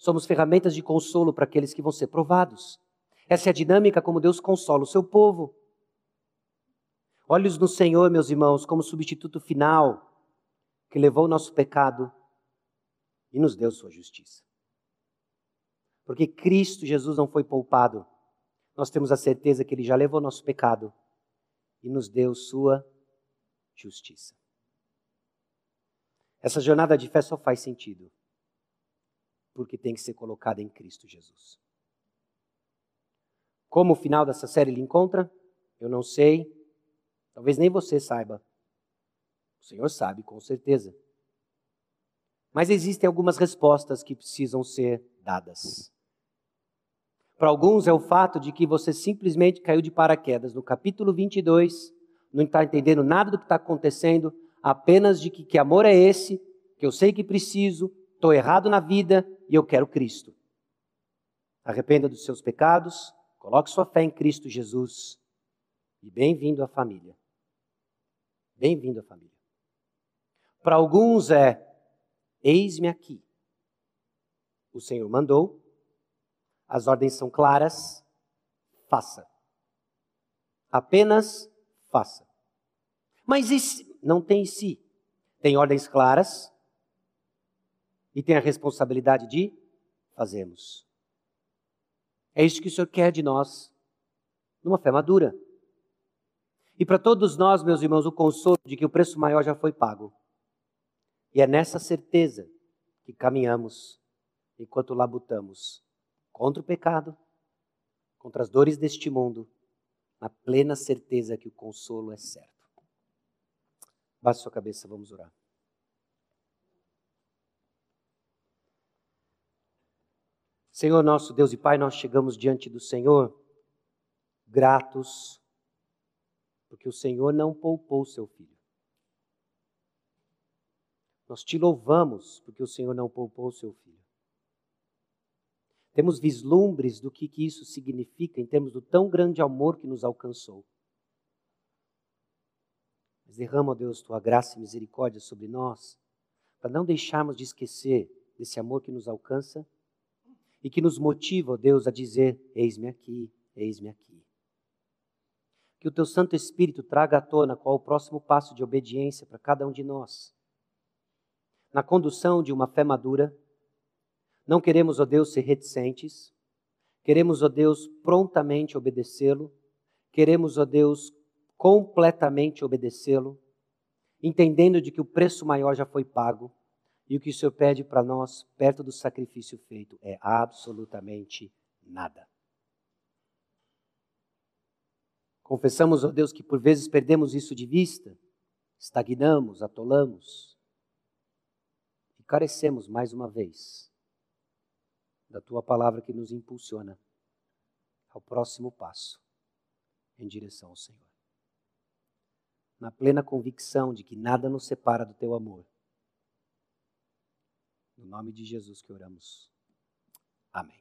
somos ferramentas de consolo para aqueles que vão ser provados. Essa é a dinâmica como Deus consola o seu povo. Olhos no Senhor, meus irmãos, como substituto final que levou o nosso pecado e nos deu sua justiça. Porque Cristo Jesus não foi poupado nós temos a certeza que Ele já levou nosso pecado e nos deu sua justiça. Essa jornada de fé só faz sentido porque tem que ser colocada em Cristo Jesus. Como o final dessa série lhe encontra? Eu não sei. Talvez nem você saiba. O Senhor sabe, com certeza. Mas existem algumas respostas que precisam ser dadas. Para alguns é o fato de que você simplesmente caiu de paraquedas no capítulo 22, não está entendendo nada do que está acontecendo, apenas de que, que amor é esse, que eu sei que preciso, estou errado na vida e eu quero Cristo. Arrependa dos seus pecados, coloque sua fé em Cristo Jesus e bem-vindo à família. Bem-vindo à família. Para alguns é: eis-me aqui. O Senhor mandou, as ordens são claras. Faça. Apenas faça. Mas isso não tem si. Tem ordens claras e tem a responsabilidade de fazermos. É isso que o Senhor quer de nós, numa fé madura. E para todos nós, meus irmãos, o consolo de que o preço maior já foi pago. E é nessa certeza que caminhamos enquanto labutamos contra o pecado, contra as dores deste mundo, na plena certeza que o consolo é certo. Baixe sua cabeça, vamos orar. Senhor nosso Deus e Pai, nós chegamos diante do Senhor gratos, porque o Senhor não poupou seu filho. Nós te louvamos porque o Senhor não poupou seu filho. Temos vislumbres do que, que isso significa em termos do tão grande amor que nos alcançou. Mas derrama, ó Deus, tua graça e misericórdia sobre nós, para não deixarmos de esquecer desse amor que nos alcança e que nos motiva, ó Deus, a dizer: Eis-me aqui, eis-me aqui. Que o teu Santo Espírito traga à tona qual o próximo passo de obediência para cada um de nós. Na condução de uma fé madura, não queremos, ó Deus, ser reticentes. Queremos, ó Deus, prontamente obedecê-lo. Queremos, ó Deus, completamente obedecê-lo, entendendo de que o preço maior já foi pago e o que o Senhor pede para nós, perto do sacrifício feito, é absolutamente nada. Confessamos, ó Deus, que por vezes perdemos isso de vista, estagnamos, atolamos e carecemos mais uma vez da tua palavra que nos impulsiona ao próximo passo em direção ao Senhor. Na plena convicção de que nada nos separa do teu amor. No nome de Jesus que oramos. Amém.